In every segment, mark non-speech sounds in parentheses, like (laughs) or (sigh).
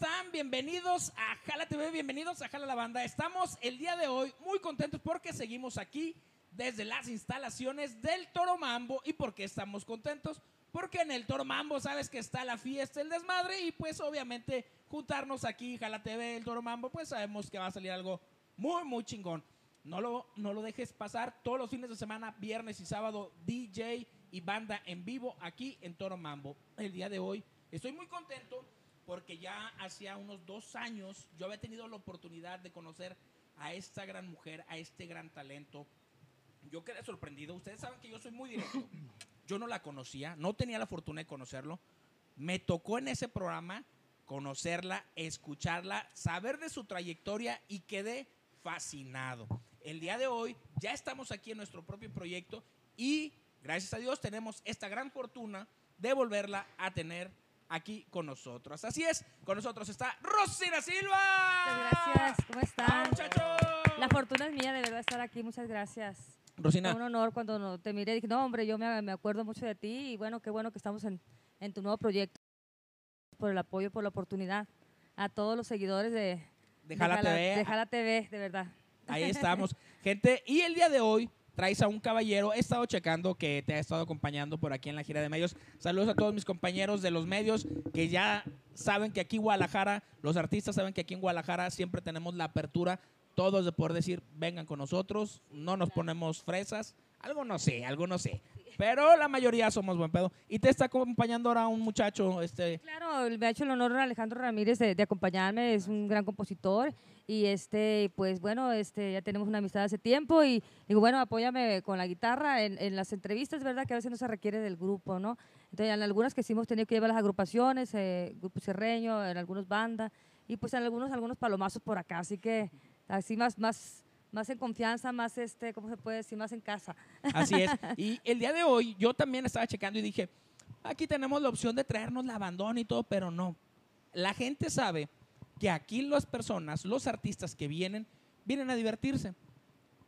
están? Bienvenidos a Jala TV, bienvenidos a Jala la Banda. Estamos el día de hoy muy contentos porque seguimos aquí desde las instalaciones del Toro Mambo. ¿Y por qué estamos contentos? Porque en el Toro Mambo sabes que está la fiesta, el desmadre y pues obviamente juntarnos aquí, Jala TV, el Toro Mambo, pues sabemos que va a salir algo muy, muy chingón. No lo, no lo dejes pasar todos los fines de semana, viernes y sábado, DJ y banda en vivo aquí en Toro Mambo. El día de hoy estoy muy contento porque ya hacía unos dos años yo había tenido la oportunidad de conocer a esta gran mujer, a este gran talento. Yo quedé sorprendido. Ustedes saben que yo soy muy directo. Yo no la conocía, no tenía la fortuna de conocerlo. Me tocó en ese programa conocerla, escucharla, saber de su trayectoria y quedé fascinado. El día de hoy ya estamos aquí en nuestro propio proyecto y gracias a Dios tenemos esta gran fortuna de volverla a tener aquí con nosotros. Así es, con nosotros está Rosina Silva. Muchas gracias, ¿cómo ¡Ah, están? muchachos! La fortuna es mía de verdad estar aquí, muchas gracias. Fue Rosina, un honor cuando te miré, dije, no hombre, yo me, me acuerdo mucho de ti y bueno, qué bueno que estamos en, en tu nuevo proyecto, por el apoyo, por la oportunidad, a todos los seguidores de, de Jala TV. de Jala TV, de verdad. Ahí (laughs) estamos, gente. Y el día de hoy traes a un caballero. He estado checando que te ha estado acompañando por aquí en la gira de medios. Saludos a todos mis compañeros de los medios que ya saben que aquí en Guadalajara, los artistas saben que aquí en Guadalajara siempre tenemos la apertura, todos de poder decir, vengan con nosotros, no nos ponemos fresas. Algo no sé, algo no sé. Pero la mayoría somos buen pedo. Y te está acompañando ahora un muchacho, este, Claro, me ha hecho el honor Alejandro Ramírez de, de acompañarme, es un gran compositor y este, pues bueno, este, ya tenemos una amistad hace tiempo y digo, bueno, apóyame con la guitarra en, en las entrevistas, ¿verdad? Que a veces no se requiere del grupo, ¿no? Entonces, en algunas que sí hemos tenido que llevar las agrupaciones, eh, Grupo Cerreño, en algunos bandas y pues en algunos, algunos palomazos por acá, así que así más, más, más en confianza, más este, ¿cómo se puede decir? Más en casa. Así es. (laughs) Y el día de hoy yo también estaba checando y dije, aquí tenemos la opción de traernos la abandona y todo, pero no. La gente sabe que aquí las personas, los artistas que vienen, vienen a divertirse.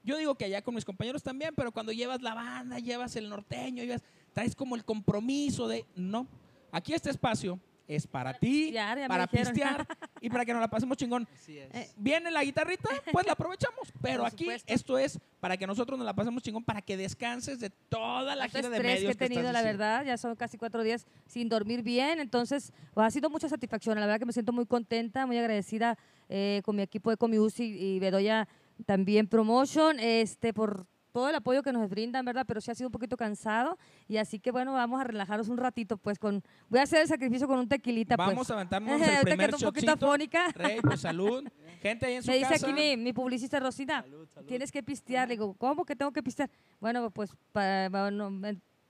Yo digo que allá con mis compañeros también, pero cuando llevas la banda, llevas el norteño, llevas, traes como el compromiso de, no, aquí este espacio es para ti, ya para pistear y para que nos la pasemos chingón. Así es. Eh, Viene la guitarrita, pues la aprovechamos. Pero aquí esto es para que nosotros nos la pasemos chingón, para que descanses de toda la gira de medios que he tenido, estás la verdad, ya son casi cuatro días sin dormir bien, entonces pues, ha sido mucha satisfacción, la verdad que me siento muy contenta, muy agradecida eh, con mi equipo de Comiusi y Bedoya también Promotion, este, por todo el apoyo que nos brindan, ¿verdad? Pero sí ha sido un poquito cansado y así que bueno, vamos a relajarnos un ratito, pues con, voy a hacer el sacrificio con un tequilita, Vamos pues. a aventarnos (laughs) el primer un poquito afónica. (laughs) Rey, pues salud. Gente ahí en su Me dice casa. aquí mi, mi publicista Rosina, Salud, salud. tienes que pistear. Le digo, ¿cómo que tengo que pistear? Bueno, pues para, no,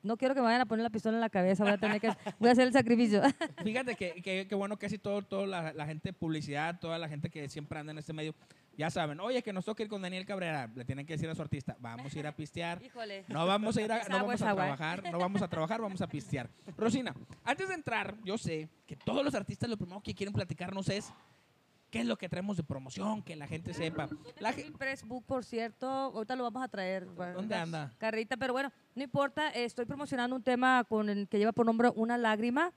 no quiero que me vayan a poner la pistola en la cabeza, voy a tener que voy a hacer el sacrificio. Fíjate que, que, que bueno, casi todo, todo la, la gente de publicidad, toda la gente que siempre anda en este medio, ya saben, oye, que nos toca ir con Daniel Cabrera, le tienen que decir a su artista, vamos a ir a pistear. (laughs) Híjole. No vamos a ir a, no vamos a agua. trabajar, no vamos a trabajar, vamos a pistear. Rosina, antes de entrar, yo sé que todos los artistas lo primero que quieren platicarnos es qué es lo que traemos de promoción, que la gente sepa. La ge- Pressbook, por cierto, ahorita lo vamos a traer. ¿Dónde anda? Carrita, pero bueno, no importa, estoy promocionando un tema con el que lleva por nombre Una lágrima.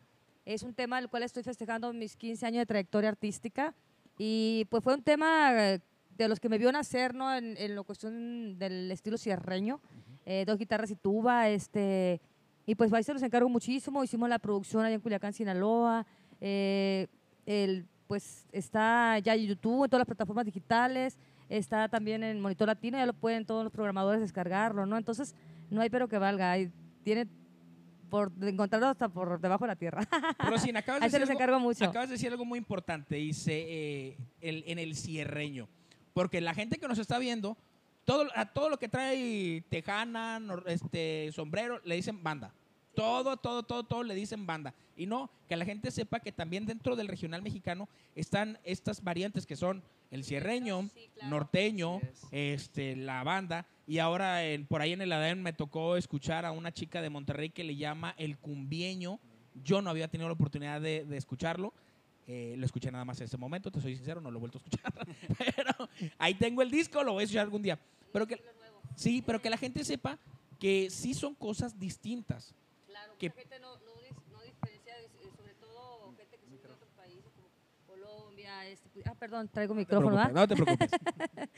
Es un tema del cual estoy festejando mis 15 años de trayectoria artística y pues fue un tema eh, de los que me vio nacer, ¿no? En, en la cuestión del estilo cierreño, eh, dos guitarras y tuba, este, y pues ahí se los encargo muchísimo, hicimos la producción allá en Culiacán, Sinaloa, eh, el, pues está ya en YouTube, en todas las plataformas digitales, está también en Monitor Latino, ya lo pueden todos los programadores descargarlo, ¿no? Entonces, no hay pero que valga, hay- tiene por encontrarlo hasta por debajo de la tierra. Rosina, acabas de (laughs) decir algo-. Acabas de decir algo muy importante, dice eh, el- en el cierreño. Porque la gente que nos está viendo, todo, a todo lo que trae tejana, este, sombrero, le dicen banda. Todo, todo, todo, todo le dicen banda. Y no, que la gente sepa que también dentro del regional mexicano están estas variantes que son el cierreño, norteño, Así es. este, la banda. Y ahora en- por ahí en el ADN me tocó escuchar a una chica de Monterrey que le llama el cumbieño. Yo no había tenido la oportunidad de, de escucharlo. Eh, lo escuché nada más en ese momento, te soy sincero, no lo he vuelto a escuchar. (laughs) pero ahí tengo el disco, lo voy a escuchar algún día. Pero que, sí, pero que la gente sepa que sí son cosas distintas. Claro, que- mucha gente no, no, dis- no diferencia, eh, sobre todo gente que son de otros países como Ah, perdón, traigo micrófono, no te preocupes. (laughs)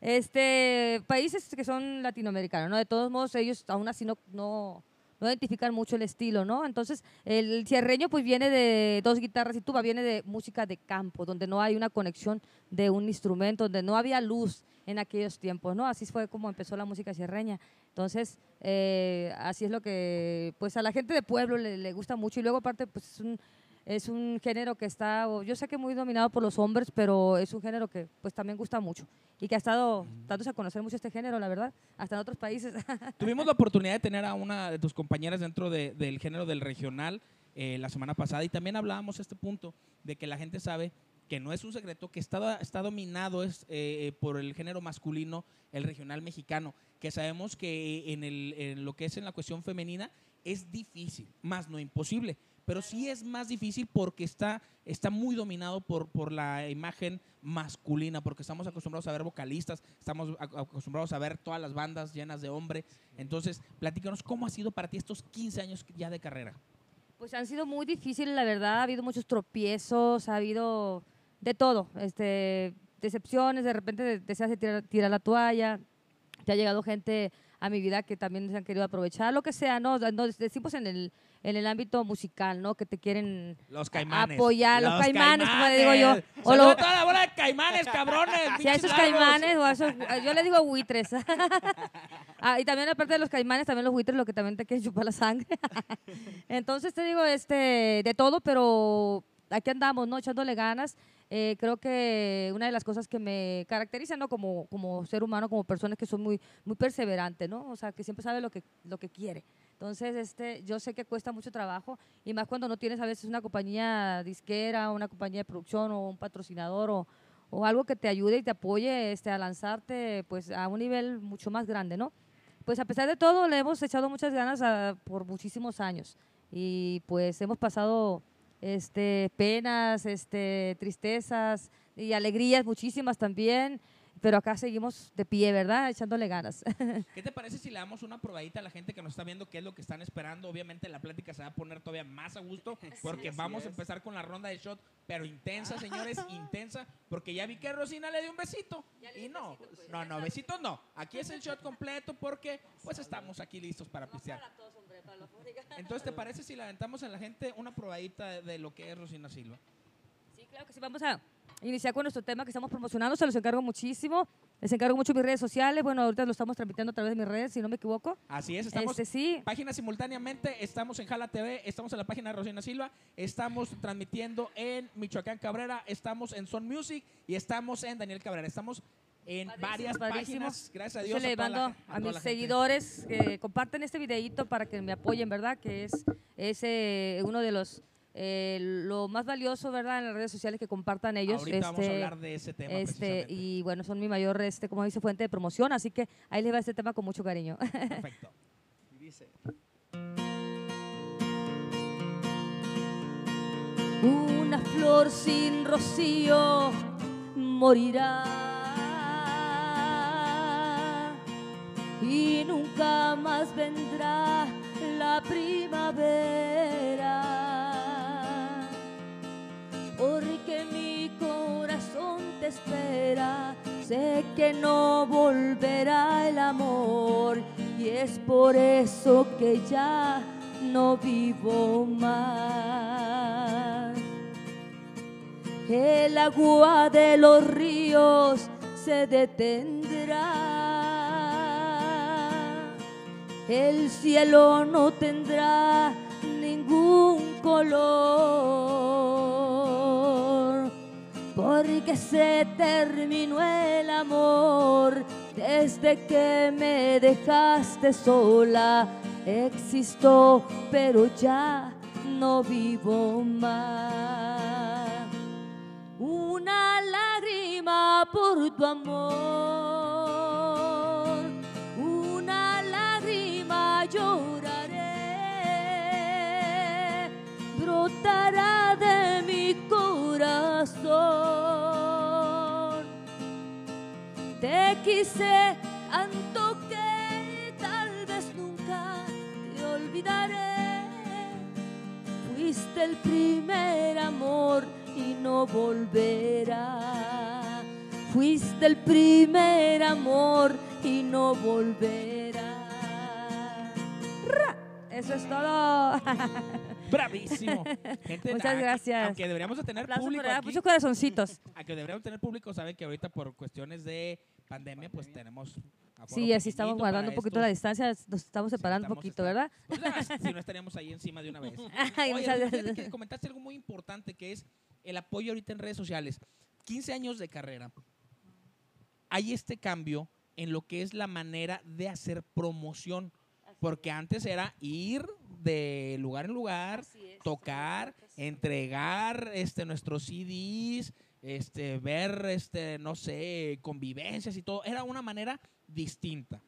Este, países que son latinoamericanos, ¿no? De todos modos, ellos aún así no, no, no identifican mucho el estilo, ¿no? Entonces, el cierreño pues viene de dos guitarras y tuba, viene de música de campo, donde no hay una conexión de un instrumento, donde no había luz en aquellos tiempos, ¿no? Así fue como empezó la música cierreña. Entonces, eh, así es lo que, pues a la gente de pueblo le, le gusta mucho y luego aparte, pues es un, es un género que está, yo sé que muy dominado por los hombres, pero es un género que pues también gusta mucho y que ha estado dándose a conocer mucho este género, la verdad, hasta en otros países. (laughs) Tuvimos la oportunidad de tener a una de tus compañeras dentro de- del género del regional eh, la semana pasada y también hablábamos este punto de que la gente sabe que no es un secreto, que está, está dominado es, eh, por el género masculino, el regional mexicano, que sabemos que en, el, en lo que es en la cuestión femenina es difícil, más no imposible, pero sí es más difícil porque está, está muy dominado por, por la imagen masculina, porque estamos acostumbrados a ver vocalistas, estamos ac- acostumbrados a ver todas las bandas llenas de hombre. Entonces, platícanos cómo ha sido para ti estos 15 años ya de carrera. Pues han sido muy difíciles, la verdad. Ha habido muchos tropiezos, ha habido de todo. Este, decepciones, de repente de- deseas tirar, tirar la toalla. Te ha llegado gente a mi vida que también se han querido aprovechar, lo que sea, ¿no? No, decimos en el, en el ámbito musical, ¿no? Que te quieren Los caimanes. apoyar, los caimanes, como le digo yo. caimanes. O lo- toda la bola de caimanes, cabrones. (laughs) Si a esos largos. caimanes o a esos, yo le digo buitres. (laughs) Ah, y también aparte de los caimanes, también los buitres, lo que también te quieren chupar la sangre. (laughs) Entonces te digo, este, de todo, pero aquí andamos, ¿no? Echándole ganas. Eh, creo que una de las cosas que me caracteriza, ¿no? Como, como ser humano, como persona, es que soy muy, muy perseverante, ¿no? O sea, que siempre sabe lo que, lo que quiere. Entonces, este, yo sé que cuesta mucho trabajo y más cuando no tienes a veces una compañía disquera, una compañía de producción o un patrocinador o, o algo que te ayude y te apoye este, a lanzarte pues a un nivel mucho más grande, ¿no? Pues a pesar de todo le hemos echado muchas ganas a- por muchísimos años y pues hemos pasado este, penas, este, tristezas y alegrías muchísimas también, pero acá seguimos de pie, ¿verdad? Echándole ganas. (laughs) ¿Qué te parece si le damos una probadita a la gente que nos está viendo qué es lo que están esperando? Obviamente la plática se va a poner todavía más a gusto (laughs) porque vamos a empezar con la ronda de shot, pero intensa, (laughs) señores, intensa, porque ya vi que Rosina le dio un besito. Y no, no, no, besitos no. Aquí es el shot completo porque pues estamos aquí listos para pistear. (laughs) Entonces, ¿te parece si le aventamos a la gente una probadita de, de lo que es Rosina Silva? Sí, claro que sí. Vamos a iniciar con nuestro tema que estamos promocionando. Se los encargo muchísimo. Les encargo mucho mis redes sociales. Bueno, ahorita lo estamos transmitiendo a través de mis redes, si no me equivoco. Así es, estamos Este sí. páginas simultáneamente. Estamos en Jala TV, estamos en la página de Rosina Silva, estamos transmitiendo en Michoacán Cabrera, estamos en Son Music y estamos en Daniel Cabrera. Estamos en Padrísimo, varias padrísimo. páginas. Gracias a Yo Dios. le a toda la mando a, mis seguidores que compartan este videíto para que me apoyen, ¿verdad? Que es, es eh, uno de los, eh, lo más valioso, ¿verdad? En las redes sociales que compartan ellos. Ahorita vamos a este, hablar de ese tema. este, y bueno, son mi mayor, este, como dice, fuente de promoción, así que ahí les va este tema con mucho cariño. Perfecto. (laughs) Y dice, Una flor sin rocío morirá y nunca más vendrá la primavera. Porque mi corazón te espera, sé que no volverá el amor y es por eso que ya no vivo más. El agua de los ríos se detendrá. El cielo no tendrá ningún color. Porque se terminó el amor desde que me dejaste sola. Existo, pero ya no vivo más. Una lágrima por tu amor, de mi corazón. Te quise tanto que tal vez nunca te olvidaré. Fuiste el primer amor y no volverá. Fuiste el primer amor y no volverá. Eso es todo. (laughs) Bravísimo. (laughs) Gente, Muchas que- gracias. Aunque deberíamos de tener Aplausos público por allá, aquí, muchos corazoncitos. aunque deberíamos tener público, saben que ahorita por cuestiones de pandemia, pues tenemos Sí, así estamos guardando un poquito la distancia, nos estamos separando un estamos poquito, este- ¿verdad? Pues, si no (laughs) estaríamos ahí encima de una vez. (laughs) Ay, Oye, muchas fíjate gracias. que comentaste algo muy importante que es el apoyo ahorita en redes sociales. 15 años de carrera. Hay este cambio en lo que es la manera de hacer promoción. Porque antes era ir de lugar en lugar, tocar, entregar este, nuestros CDs, este, ver, este, no sé, convivencias y todo. Era una manera distinta.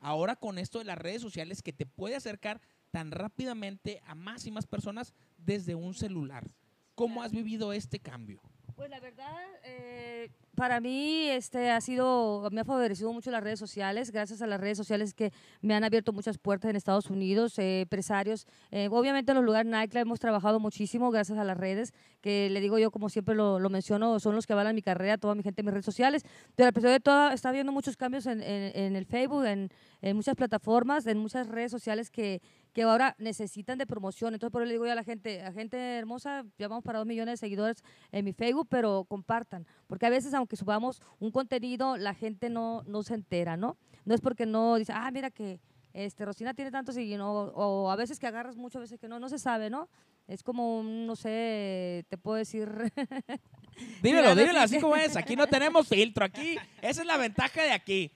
Ahora con esto de las redes sociales que te puede acercar tan rápidamente a más y más personas desde un celular. ¿Cómo has vivido este cambio? Pues la verdad, eh, para mí este ha sido, me ha favorecido mucho las redes sociales. Gracias a las redes sociales que me han abierto muchas puertas en Estados Unidos, eh, empresarios. eh, obviamente en los lugares nightclub hemos trabajado muchísimo gracias a las redes, que le digo yo, como siempre lo, menciono, son los que avalan mi carrera, toda mi gente en mis redes sociales. Pero a pesar de todo, está habiendo muchos cambios en, en- en el Facebook, en, en muchas plataformas, en muchas redes sociales que, que ahora necesitan de promoción. Entonces, por eso le digo yo a la gente, a gente hermosa, ya vamos para dos millones de seguidores en mi Facebook, pero compartan. Porque a veces, aunque subamos un contenido, la gente no, no se entera, ¿no? No es porque no dice, ah, mira que este, Rosina tiene tantos y no, o a veces que agarras mucho, a veces que no, no se sabe, ¿no? Es como, no sé, te puedo decir, (laughs) Dímelo, dímelo sí así como es. Aquí no tenemos filtro, aquí. Esa es la ventaja de aquí.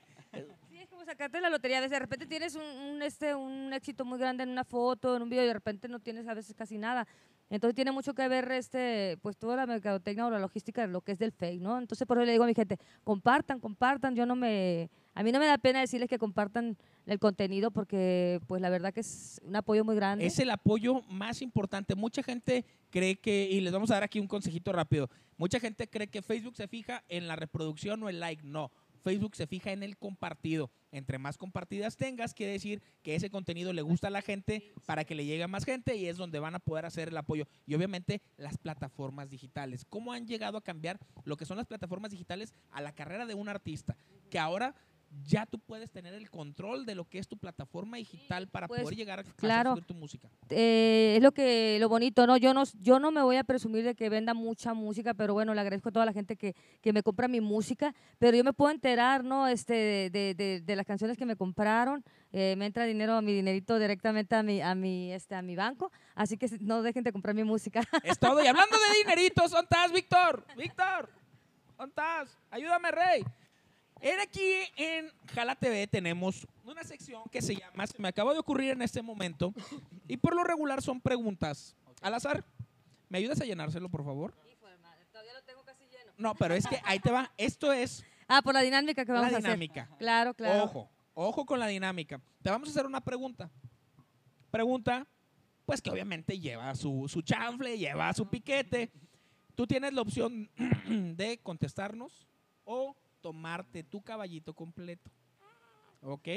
Sí, es como sacarte la lotería. De repente tienes un, un, este, un éxito muy grande en una foto, en un video, y de repente no tienes a veces casi nada. Entonces tiene mucho que ver este, pues toda la mercadotecnia o la logística de lo que es del fake, ¿no? Entonces por eso le digo a mi gente, compartan, compartan. Yo no me, a mí no me da pena decirles que compartan el contenido porque pues la verdad que es un apoyo muy grande. Es el apoyo más importante. Mucha gente cree que, y les vamos a dar aquí un consejito rápido, mucha gente cree que Facebook se fija en la reproducción o el like. No, Facebook se fija en el compartido. Entre más compartidas tengas, quiere decir que ese contenido le gusta a la gente para que le llegue a más gente y es donde van a poder hacer el apoyo. Y obviamente las plataformas digitales. ¿Cómo han llegado a cambiar lo que son las plataformas digitales a la carrera de un artista? Que ahora ya tú puedes tener el control de lo que es tu plataforma digital para pues, poder llegar a, a claro. subir tu música. eh, es lo que lo bonito, ¿no? Yo no yo no me voy a presumir de que venda mucha música, pero bueno, le agradezco a toda la gente que, que me compra mi música, pero yo me puedo enterar, ¿no? Este de, de- de las canciones que me compraron, eh, me entra dinero mi dinerito directamente a mi a mi este a mi banco, así que no dejen de comprar mi música. (laughs) Es todo. Y hablando de dineritos, ¿dónde estás, Víctor? Víctor, ¿dónde estás? Ayúdame, Rey. En aquí en Jala TV tenemos una sección que se llama, se me acaba de ocurrir en este momento, y por lo regular son preguntas al azar. ¿Me ayudas a llenárselo, por favor? Todavía lo tengo casi lleno. No, pero es que ahí te va. Esto es Ah, por la dinámica que vamos la a hacer. dinámica. Claro, claro. Ojo, ojo con la dinámica. Te vamos a hacer una pregunta. Pregunta, pues que obviamente lleva su, su chanfle, lleva su piquete. Tú tienes la opción (clears throat) de contestarnos o tomarte tu caballito completo. ¿Ok?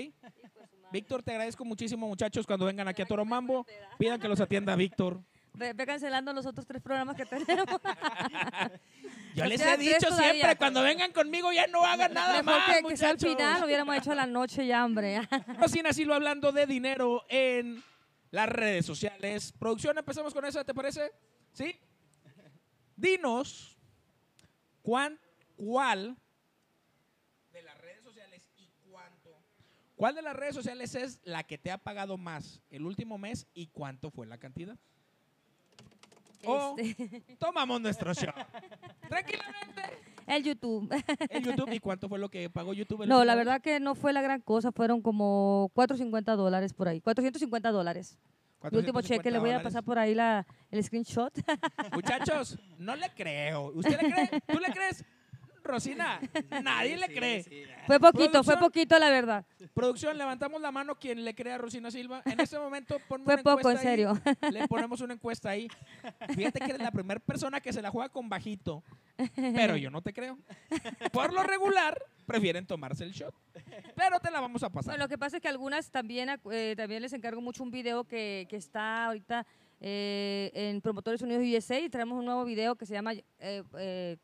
Víctor, te agradezco muchísimo, muchachos, cuando vengan aquí a Toro Mambo. Pidan que los atienda Víctor. Ve, ve cancelando los otros tres programas que tenemos. (laughs) Yo les he dicho todavía. siempre, cuando vengan conmigo ya no hagan nada Mejor más, que, que sea al muchachos. final, lo hubiéramos hecho a la noche ya, hombre. (laughs) Sin asilo hablando de dinero en las redes sociales. Producción, empezamos con eso, ¿te parece? ¿Sí? Dinos cuán, cuál de las redes sociales y cuánto. ¿Cuál de las redes sociales es la que te ha pagado más el último mes y cuánto fue la cantidad? O Este, (laughs) tomamos nuestro show. (laughs) Tranquilamente. el YouTube. (laughs) El YouTube, ¿y cuánto fue lo que pagó YouTube? el No, la verdad que no fue la gran cosa, fueron como 450 dólares por ahí. 450 dólares. Mi último 450 cheque, le voy a pasar por ahí la, el screenshot. Muchachos, no le creo. ¿Usted le cree? ¿Tú le crees? Rosina, nadie le cree. fue poquito, fue poquito, la verdad. Producción, levantamos la mano quien le cree a Rosina Silva. En este momento, (laughs) ponme Fue una poco, encuesta en ahí. serio. (laughs) Le ponemos una encuesta ahí. Fíjate que eres la primera persona que se la juega con bajito. Pero yo no te creo. Por lo regular, prefieren tomarse el shot. Pero te la vamos a pasar. Bueno, lo que pasa es que algunas también, eh, también les encargo mucho un video que, que está ahorita eh, en Promotores Unidos USA y traemos un nuevo video que se llama eh, eh,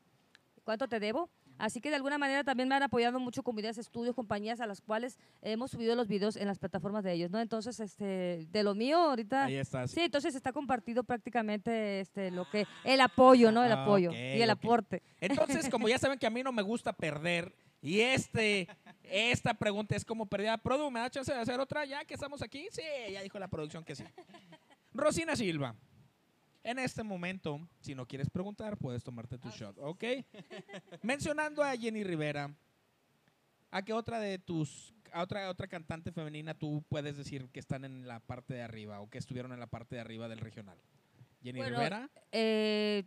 ¿Cuánto te debo? Así que de alguna manera también me han apoyado mucho con videos, estudios, compañías a las cuales hemos subido los videos en las plataformas de ellos, ¿no? Entonces, este, de lo mío ahorita... Ahí estás. Sí, entonces está compartido prácticamente este, lo que, el apoyo, ¿no? El Ah, apoyo y el aporte. Entonces, como ya (laughs) saben que a mí no me gusta perder, y este, esta pregunta es como perdida. Produ, ¿me da chance de hacer otra ya que estamos aquí? Sí, ya dijo la producción que sí. Rosina Silva, en este momento, si no quieres preguntar, puedes tomarte tu shot, ¿ok? Mencionando a Jenny Rivera, ¿a qué otra de tus, a otra, otra cantante femenina tú puedes decir que están en la parte de arriba o que estuvieron en la parte de arriba del regional? Jenny Bueno, Rivera. Eh,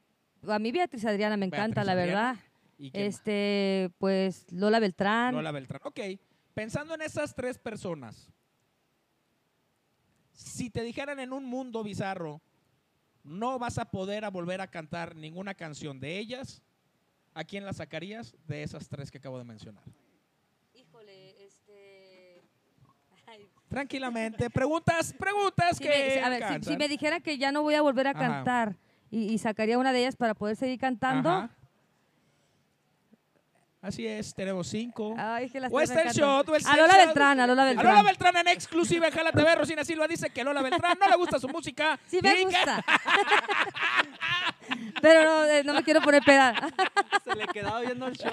a mí Beatriz Adriana me encanta, Beatriz la Adriana. verdad. ¿Y más? Este, pues Lola Beltrán. Lola Beltrán. Ok, pensando en esas tres personas, si te dijeran en un mundo bizarro, no vas a poder a volver a cantar ninguna canción de ellas, ¿a quién la sacarías de esas tres que acabo de mencionar? Híjole, este... ay, Tranquilamente, preguntas, preguntas si que me, a ver, si- me dijera que ya no voy a volver a Ajá. cantar y, y sacaría una de ellas para poder seguir cantando, Ajá. Así es, tenemos cinco. ay, que las O está el shot, o el A Lola shot. Beltrán, a Lola A Beltrán. Lola Beltrán en exclusiva en Jala TV. Rosina Silva dice que Lola Beltrán no le gusta su música. Sí me gusta. (laughs) Pero no, eh, no me quiero poner peda. (laughs) Se le quedaba viendo el show.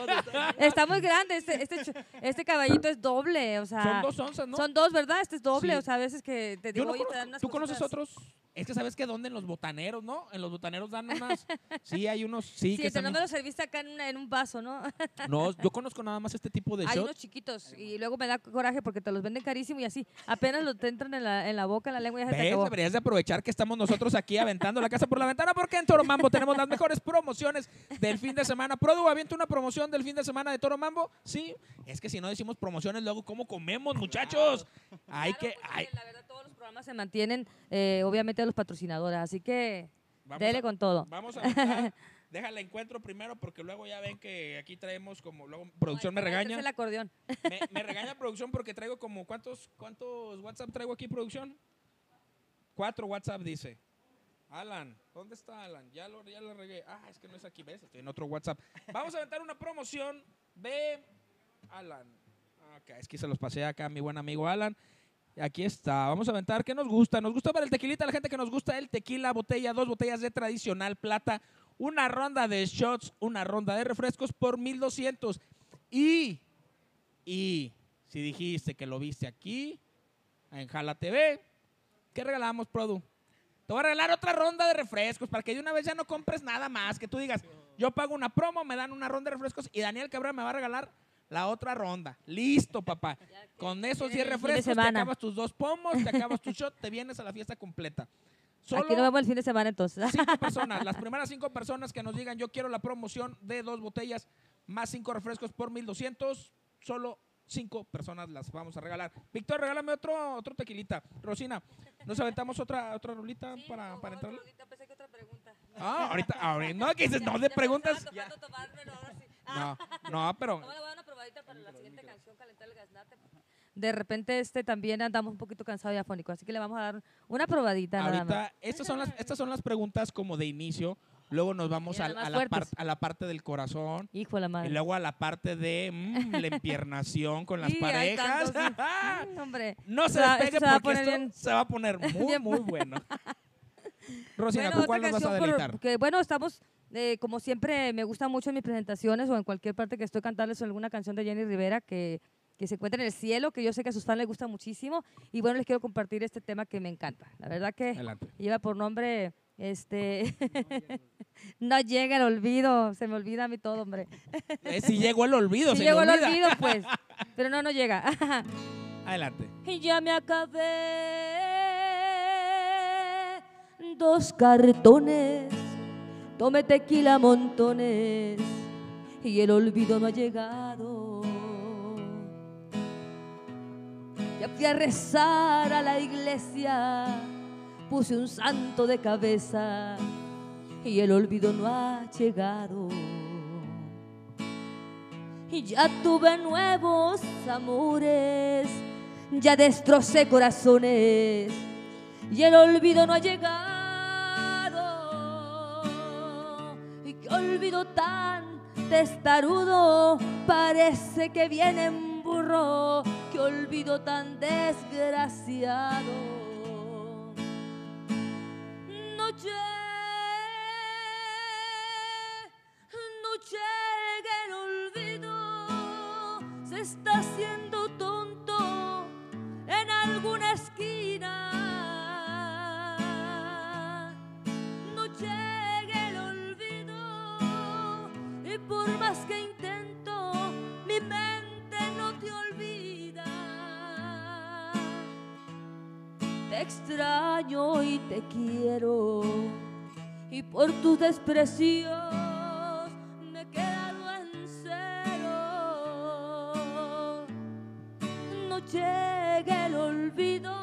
Está muy grande. Este, este, este caballito es doble. O sea, Son dos onzas, ¿no? Son dos, ¿verdad? Este es doble. Sí. O sea, a veces que te digo, no oye, te conozco- dan unas ¿Tú conoces otros? Es que sabes que dónde en los botaneros, ¿no? En los botaneros dan unas. (laughs) Sí, hay unos. Sí, Sí, que pero no me lo serviste acá en, una- en un vaso, ¿no? (laughs) No, yo conozco nada más este tipo de Hay shot. unos chiquitos y luego me da coraje porque te los venden carísimo y así. Apenas lo te entran en la, en la boca, en la lengua y ya se te ¿Ves? acabó. Deberías de aprovechar que estamos nosotros aquí aventando la casa por la ventana porque en Toro Mambo las mejores promociones del fin de semana. Produ, ¿avienta una promoción del fin de semana de Toro Mambo? Sí. Es que si no decimos promociones, luego ¿cómo comemos, muchachos? Hay Claro, que... hay- La verdad, todos los programas se mantienen, eh, obviamente, de los patrocinadores. Así que Vamos dele a- con todo. Vamos a. (laughs) Déjala encuentro primero porque luego ya ven que aquí traemos como luego producción me Ay, regaña. El acordeón. Me, me regaña producción porque traigo como cuántos cuántos WhatsApp traigo aquí producción. Cuatro WhatsApp dice. Alan, ¿dónde está Alan? Ya lo, ya lo regué. Ah, es que no es aquí, ¿ves? Estoy en otro WhatsApp. Vamos a aventar una promoción de Alan. Ok, es que se los pasé acá a mi buen amigo Alan. Aquí está. Vamos a aventar. ¿Qué nos gusta? Nos gusta para el tequilita. La gente que nos gusta el tequila, botella, dos botellas de tradicional plata, una ronda de shots, una ronda de refrescos por 1200. Y, y, si dijiste que lo viste aquí, en Jala TV, ¿qué regalamos, Produ? Te voy a regalar otra ronda de refrescos para que de una vez ya no compres nada más. Que tú digas, yo pago una promo, me dan una ronda de refrescos y Daniel Cabrera me va a regalar la otra ronda. Listo, papá. Con esos 10 viene el fin de refrescos te acabas tus dos pomos, te acabas tu shot, te vienes a la fiesta completa. Solo Aquí nos vemos el fin de semana entonces. cinco (laughs) personas, las primeras cinco personas que nos digan yo quiero la promoción de dos botellas más cinco refrescos por 1200, solo cinco personas las vamos a regalar. Víctor, regálame otro otro tequilita. Rosina, nos aventamos otra otra rolita para, para entrar. Ah, ahorita, ahorita, no, que dices, no de preguntas. (laughs) No, no, pero De repente este también andamos un poquito cansados y afónicos, así que le vamos a dar una probadita nada más. ahorita estas son las estas son las preguntas como de inicio. Luego nos vamos a, la fuertes. par- a la parte del corazón. Hijo de la Y madre. luego a la parte de mm, la (laughs) empiernación con las Y parejas. dos, (laughs) mm, hombre. No se despegue se porque esto bien- se va a poner (laughs) muy, muy bueno. Rosina, Bueno, ¿con cuál nos vas a deleitar? bueno, estamos, eh, como siempre, me gusta mucho en mis presentaciones o en cualquier parte que estoy cantándoles alguna canción de Jenny Rivera que, que se encuentra en el cielo, que yo sé que a sus fans les gusta muchísimo. Y bueno, les quiero compartir este tema que me encanta. La verdad que Adelante. lleva por nombre, este, no llega el (laughs) olvido, se me olvida a mí todo, hombre. Eh, si llegó el olvido, Si se llegó le el olvida. olvido, pues, (laughs) pero no, no llega. Adelante. (laughs) Y ya me acabé dos cartones, tomé tequila montones y el olvido no ha llegado. Ya fui a rezar a la iglesia, puse un santo de cabeza y el olvido no ha llegado. Y ya tuve nuevos amores, ya destrocé corazones y el olvido no ha llegado. Y qué olvido tan testarudo, parece que viene en burro, que olvido tan desgraciado. No te quiero y por tus desprecios me he quedado en cero. No llegue el olvido,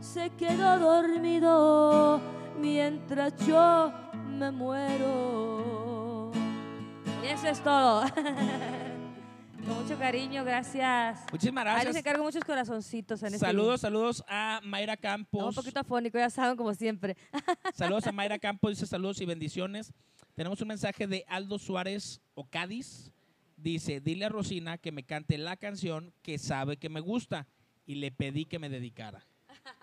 se quedó dormido mientras yo me muero. Y eso es todo. (laughs) Con mucho cariño, gracias. Muchísimas Ahí les gracias. encargo muchos corazoncitos en este Saludos, saludos a Mayra. Campos. Un poquito afónico, ya saben, como siempre. (laughs) Saludos a Mayra Campos, dice saludos y bendiciones. Tenemos un mensaje de Aldo Suárez o Cádiz. Dice, dile a Rosina que me cante la canción que sabe que me gusta y le pedí que me dedicara.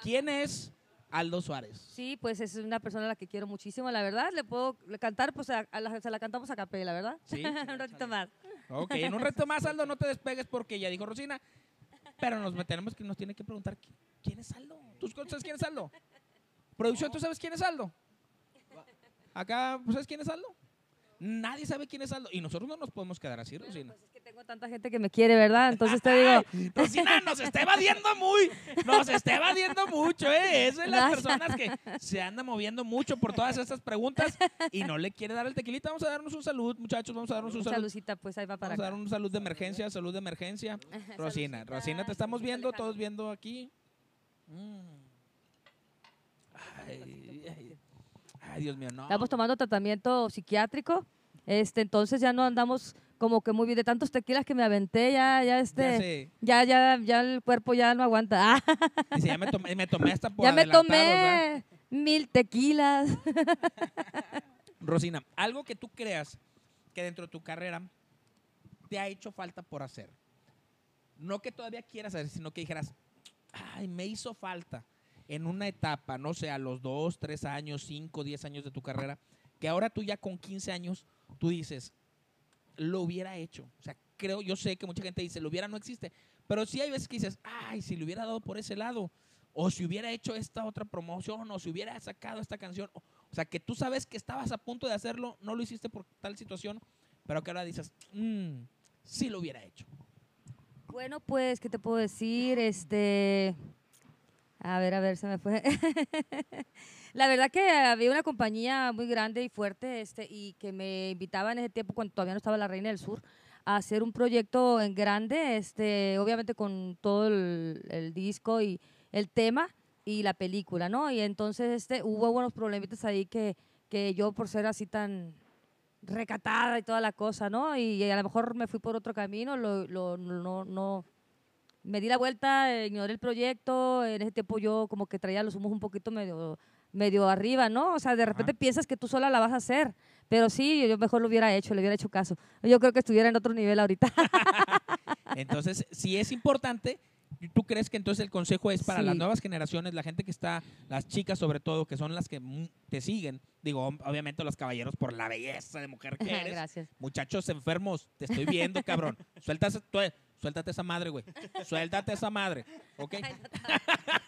¿Quién es Aldo Suárez? Sí, pues es una persona a la que quiero muchísimo, la verdad. Le puedo cantar, pues a, a la- se la cantamos a capela, ¿verdad? Sí. (laughs) Un ratito más. Ok, en un reto más, Aldo, no te despegues porque ya dijo Rosina. Pero nos tenemos que nos tiene que preguntar ¿qui- quién es Aldo. ¿Tú sabes quién es Aldo? Producción, ¿tú sabes quién es Aldo? Acá, ¿tú ¿sabes quién es Aldo? Nadie sabe quién es Aldo. Y nosotros no nos podemos quedar así, Rosina. Pues es que tengo tanta gente que me quiere, ¿verdad? Entonces te digo, (laughs) Rosina, nos está evadiendo muy, nos está evadiendo mucho, ¿eh? Es de las personas que se anda moviendo mucho por todas estas preguntas y no le quiere dar el tequilita. Vamos a darnos un salud, muchachos, vamos a darnos un mucha salud. pues ahí va para Vamos a dar un salud de emergencia, salud de emergencia. (laughs) Rosina, Saludcita, Rosina, te estamos viendo, todos viendo aquí. Mm. Ay, ay, Dios mío, no. Estamos tomando tratamiento psiquiátrico, este, entonces ya no andamos como que muy bien de tantos tequilas que me aventé, ya, ya este, ya, ya, ya el cuerpo ya no aguanta. Ah, (laughs) Dice, ya me tomé, me tomé hasta por ya me tomé mil tequilas. (laughs) Rosina, algo que tú creas que dentro de tu carrera te ha hecho falta por hacer. No que todavía quieras hacer, sino que dijeras, ay, me hizo falta en una etapa, no sé, a los dos, tres años, cinco, diez años de tu carrera, que ahora tú ya con 15 años, tú dices, lo hubiera hecho. O sea, creo, yo sé que mucha gente dice, lo hubiera no existe, pero sí hay veces que dices, ay, si le hubiera dado por ese lado, o si hubiera hecho esta otra promoción, o si hubiera sacado esta canción, o, o sea, que tú sabes que estabas a punto de hacerlo, no lo hiciste por tal situación, pero que ahora dices, "Mm, sí lo hubiera hecho. Bueno, pues, ¿qué te puedo decir? Este, a ver, a ver, se me fue. (laughs) La verdad que había una compañía muy grande y fuerte, este, y que me invitaba en ese tiempo cuando todavía no estaba la Reina del Sur a hacer un proyecto en grande, este, obviamente con todo el, disco y el tema y la película, ¿no? Y entonces, este, hubo buenos problemitas ahí que, que yo por ser así tan recatada y toda la cosa, ¿no? Y a lo mejor me fui por otro camino, lo, lo- no, no, me di la vuelta, eh, ignoré el proyecto, en ese tiempo yo como que traía los humos un poquito medio, medio arriba, ¿no? O sea, de repente Ajá. piensas que tú sola la vas a hacer, pero sí, yo mejor lo hubiera hecho, le hubiera hecho caso. Yo creo que estuviera en otro nivel ahorita. (laughs) Entonces, si es importante, ¿tú crees que entonces el consejo es para las Sí. nuevas generaciones, la gente que está, las chicas sobre todo, que son las que te siguen? Digo, obviamente los caballeros por la belleza de mujer que (laughs) eres. Gracias. Muchachos enfermos, te estoy viendo, cabrón. (laughs) Suéltate, tú- suéltate esa madre, güey. (laughs) Suéltate esa madre, ¿ok? (laughs)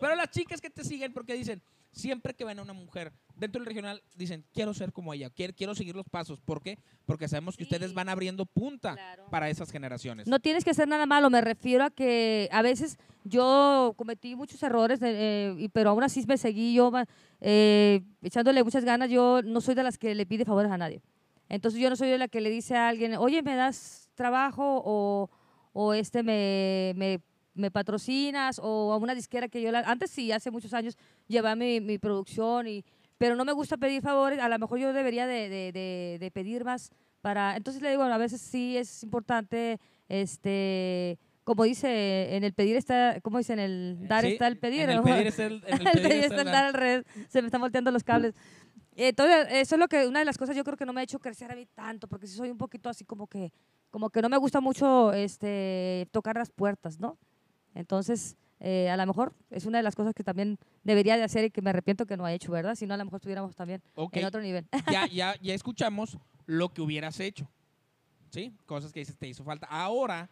Pero las chicas que te siguen, porque dicen, siempre que ven a una mujer dentro del regional, dicen, quiero ser como ella, quiero, quiero seguir los pasos. ¿Por qué? Porque sabemos que ustedes van abriendo punta Claro. para esas generaciones. No tienes que hacer nada malo, me refiero a que a veces yo cometí muchos errores, eh, eh, y- pero aún así me seguí yo eh, echándole muchas ganas. Yo no soy de las que le pide favores a nadie. Entonces yo no soy de la que le dice a alguien, oye, ¿me das trabajo? O, o este, me, me, me patrocinas? O a una disquera que yo... La, antes sí, hace muchos años llevaba mi, mi producción, y, pero no me gusta pedir favores. A lo mejor yo debería de, de- de- de pedir más para... Entonces le digo, a veces sí es importante, este... Como dice, en el pedir está, ¿cómo dice? En el dar Sí, está el pedir. En el pedir (laughs) el, el está el dar. dar al revés. Se me están volteando los cables. Entonces, eso es lo que, una de las cosas yo creo que no me ha hecho crecer a mí tanto, porque sí soy un poquito así como que, como que no me gusta mucho este, tocar las puertas, ¿no? Entonces, eh, a lo mejor es una de las cosas que también debería de hacer y que me arrepiento que no he hecho, ¿verdad? Si no, a lo mejor estuviéramos también Ok. en otro nivel. (laughs) ya, ya, (laughs) ya escuchamos lo que hubieras hecho. ¿Sí? Cosas que dices te hizo falta. Ahora,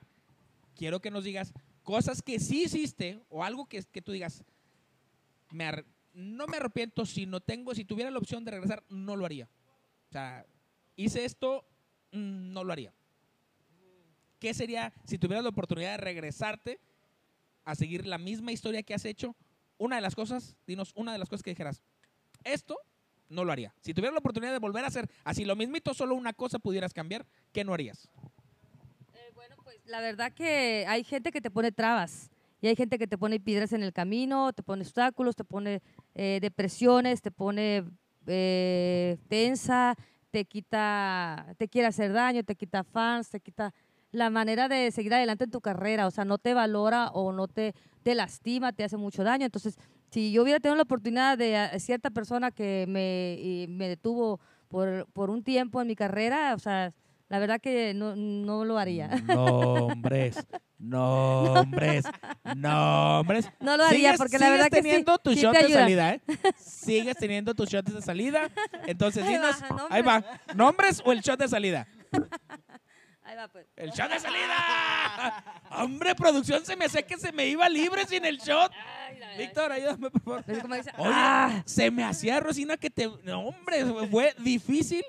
quiero que nos digas cosas que sí hiciste o algo que, que tú digas, me no me arrepiento si no tengo, si tuviera la opción de regresar, no lo haría. O sea, hice esto, mm, no lo haría. ¿Qué sería si tuvieras la oportunidad de regresarte a seguir la misma historia que has hecho? Una de las cosas, dinos una de las cosas que dijeras, esto no lo haría. Si tuvieras la oportunidad de volver a hacer así lo mismito, solo una cosa pudieras cambiar, ¿qué no harías? bueno, pues la verdad que hay gente que te pone trabas y hay gente que te pone piedras en el camino, te pone obstáculos, te pone eh, depresiones, te pone eh, tensa, te quita, te quiere hacer daño, te quita fans, te quita la manera de seguir adelante en tu carrera, o sea, no te valora o no te, te lastima, te hace mucho daño. Entonces, si yo hubiera tenido la oportunidad de a- cierta persona que me, y me detuvo por, por un tiempo en mi carrera, o sea, la verdad que no, no lo haría. Nombres, nombres, (laughs) nombres. No lo haría Sigues- porque la sigues verdad que sí, teniendo tu sí shot te de salida, ¿eh? (laughs) Sigues teniendo tus shots de salida. Entonces, Ahí dinos, va, nombres. ahí va, ¿nombres o el shot de salida? (laughs) Ahí va, pues. ¡El shot de salida! (laughs) Hombre, producción, se me hace que se me iba libre sin el shot. Ay, la verdad. Víctor, ayúdame, por favor. Como dice, Oye, "Ah". se me hacía Rosina que te. No, hombre, fue difícil.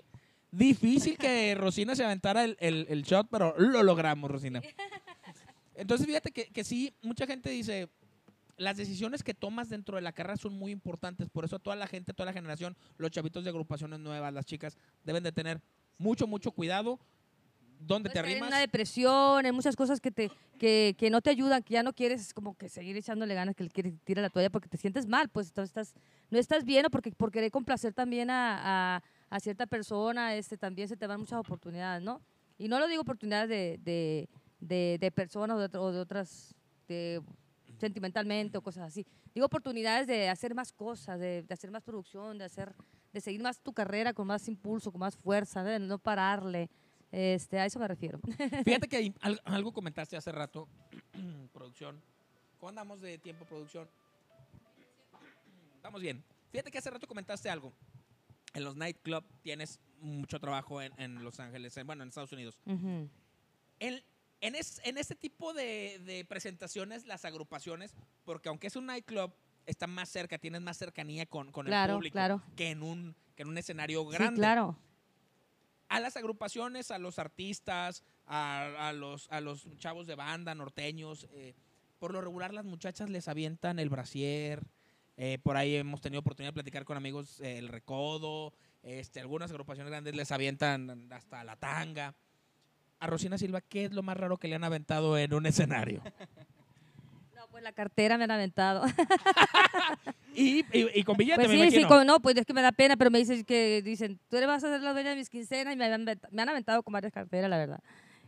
Difícil que Rosina se aventara el, el- el shot, pero lo logramos, Rosina. Entonces, fíjate que, que sí, mucha gente dice. Las decisiones que tomas dentro de la carrera son muy importantes. Por eso toda la gente, toda la generación, los chavitos de agrupaciones nuevas, las chicas, deben de tener mucho, mucho cuidado. ¿Dónde te caer en arrimas? una depresión, en muchas cosas que, te, que, que no te ayudan, que ya no quieres como que seguir echándole ganas, que le quieres tirar la toalla porque te sientes mal, pues entonces estás, no estás bien o porque por querer complacer también a, a, a cierta persona, este, también se te van muchas oportunidades, ¿no? Y no lo digo oportunidades de, de, de, de personas o de, o de otras, de, sentimentalmente o cosas así. Digo oportunidades de hacer más cosas, de, de hacer más producción, de hacer, de seguir más tu carrera con más impulso, con más fuerza, de no pararle. Este, a eso me refiero. (laughs) Fíjate que hay algo comentaste hace rato, (clears throat) producción. ¿Cómo andamos de tiempo, producción? Estamos bien. Fíjate que hace rato comentaste algo. En los nightclub tienes mucho trabajo en, en Los Ángeles, en- bueno, en Estados Unidos. Ujú. En, en, es- en este tipo de, de presentaciones, las agrupaciones, porque aunque es un nightclub, está más cerca, tienes más cercanía con, con Claro, el público claro. que, en un, que en un escenario grande Sí, claro. A las agrupaciones, a los artistas, a, los, a los chavos de banda, norteños. eh, por lo regular las muchachas les avientan el brasier. eh, por ahí hemos tenido oportunidad de platicar con amigos eh, el recodo. Este, algunas agrupaciones grandes les avientan hasta la tanga. A Rosina Silva, ¿qué es lo más raro que le han aventado en un escenario? (laughs) Pues la cartera me han aventado. (laughs) Y, y- y con billete, Pues me sí, sí, con- no, pues es que me da pena, pero me dicen que dicen, tú eres vas a ser la dueña de mis quincenas y me han, me han aventado con varias carteras, la verdad.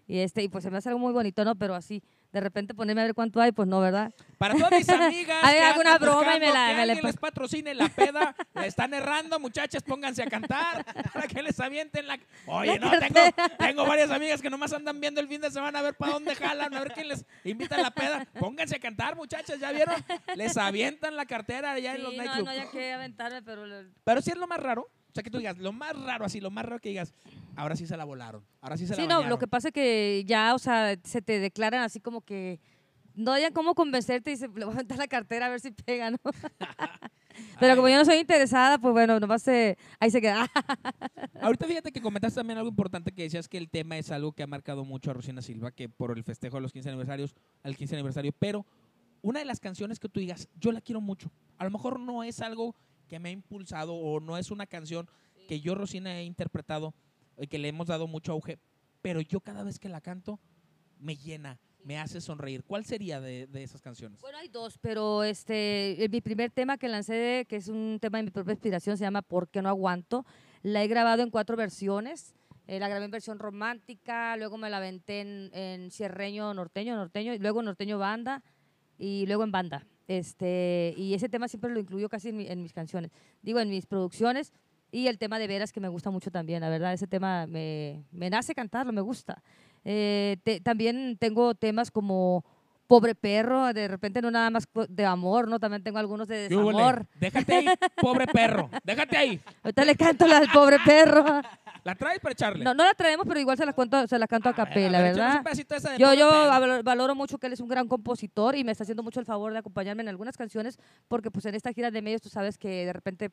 Y este, y pues se me hace algo muy bonito, ¿no? Pero así, de repente ponerme a ver cuánto hay, pues no, ¿verdad? Para todas mis (laughs) amigas A ver, que hago una andan broma y me la- que me la les patrocine la peda, la están errando, muchachas, pónganse a cantar para que les avienten la... Oye, no, tengo, tengo varias amigas que nomás andan viendo el fin de semana a ver para dónde jalan, a ver quién les invita a la peda. Pónganse a cantar, muchachas, ¿ya vieron? Les avientan la cartera allá en los Sí, no, nightclubs. no haya que aventarme, pero... Pero sí es lo más raro, sea, que tú digas, lo más raro, así, lo más raro que digas, ahora sí se la volaron, ahora sí se Sí, la no, lo que pasa es que ya, o sea, se te declaran así como que no hayan cómo convencerte y se le voy a aventar la cartera a ver si pega, ¿no? (laughs) Pero Ay. como yo no soy interesada, pues bueno, nomás se, ahí se queda. (laughs) Ahorita fíjate que comentaste también algo importante que decías que el tema es algo que ha marcado mucho a Rosina Silva, que por el festejo de los 15 aniversarios, al 15 aniversario, pero una de las canciones que tú digas, yo la quiero mucho. A lo mejor no es algo que me ha impulsado o no es una canción que yo, Rosina, he interpretado y que le hemos dado mucho auge, pero yo cada vez que la canto me llena, me hace sonreír. ¿Cuál sería de, de esas canciones? Bueno, hay dos, pero este, eh, mi primer tema que lancé, que es un tema de mi propia inspiración, se llama ¿Por qué no aguanto? La he grabado en cuatro versiones. Eh, la grabé en versión romántica, luego me la aventé en, en cierreño norteño, norteño, y luego norteño banda, y luego en banda. Este, y ese tema siempre lo incluyo casi en, mi- en mis canciones. Digo, en mis producciones, Y el tema de veras que me gusta mucho también, la verdad, ese tema me, me nace cantarlo, me gusta. Eh, te- también tengo temas como Pobre Perro, de repente no nada más de amor, ¿no? También tengo algunos de desamor. Déjate ahí, pobre perro. Déjate ahí. Ahorita le canto la del Pobre Perro. (laughs) ¿La traes para echarle? No, no la traemos, pero igual se la, cuento, se la canto a, capela, ¿verdad? esa Yo, yo valoro mucho que él es un gran compositor y me está haciendo mucho el favor de acompañarme en algunas canciones, porque pues en esta gira de medios tú sabes que de repente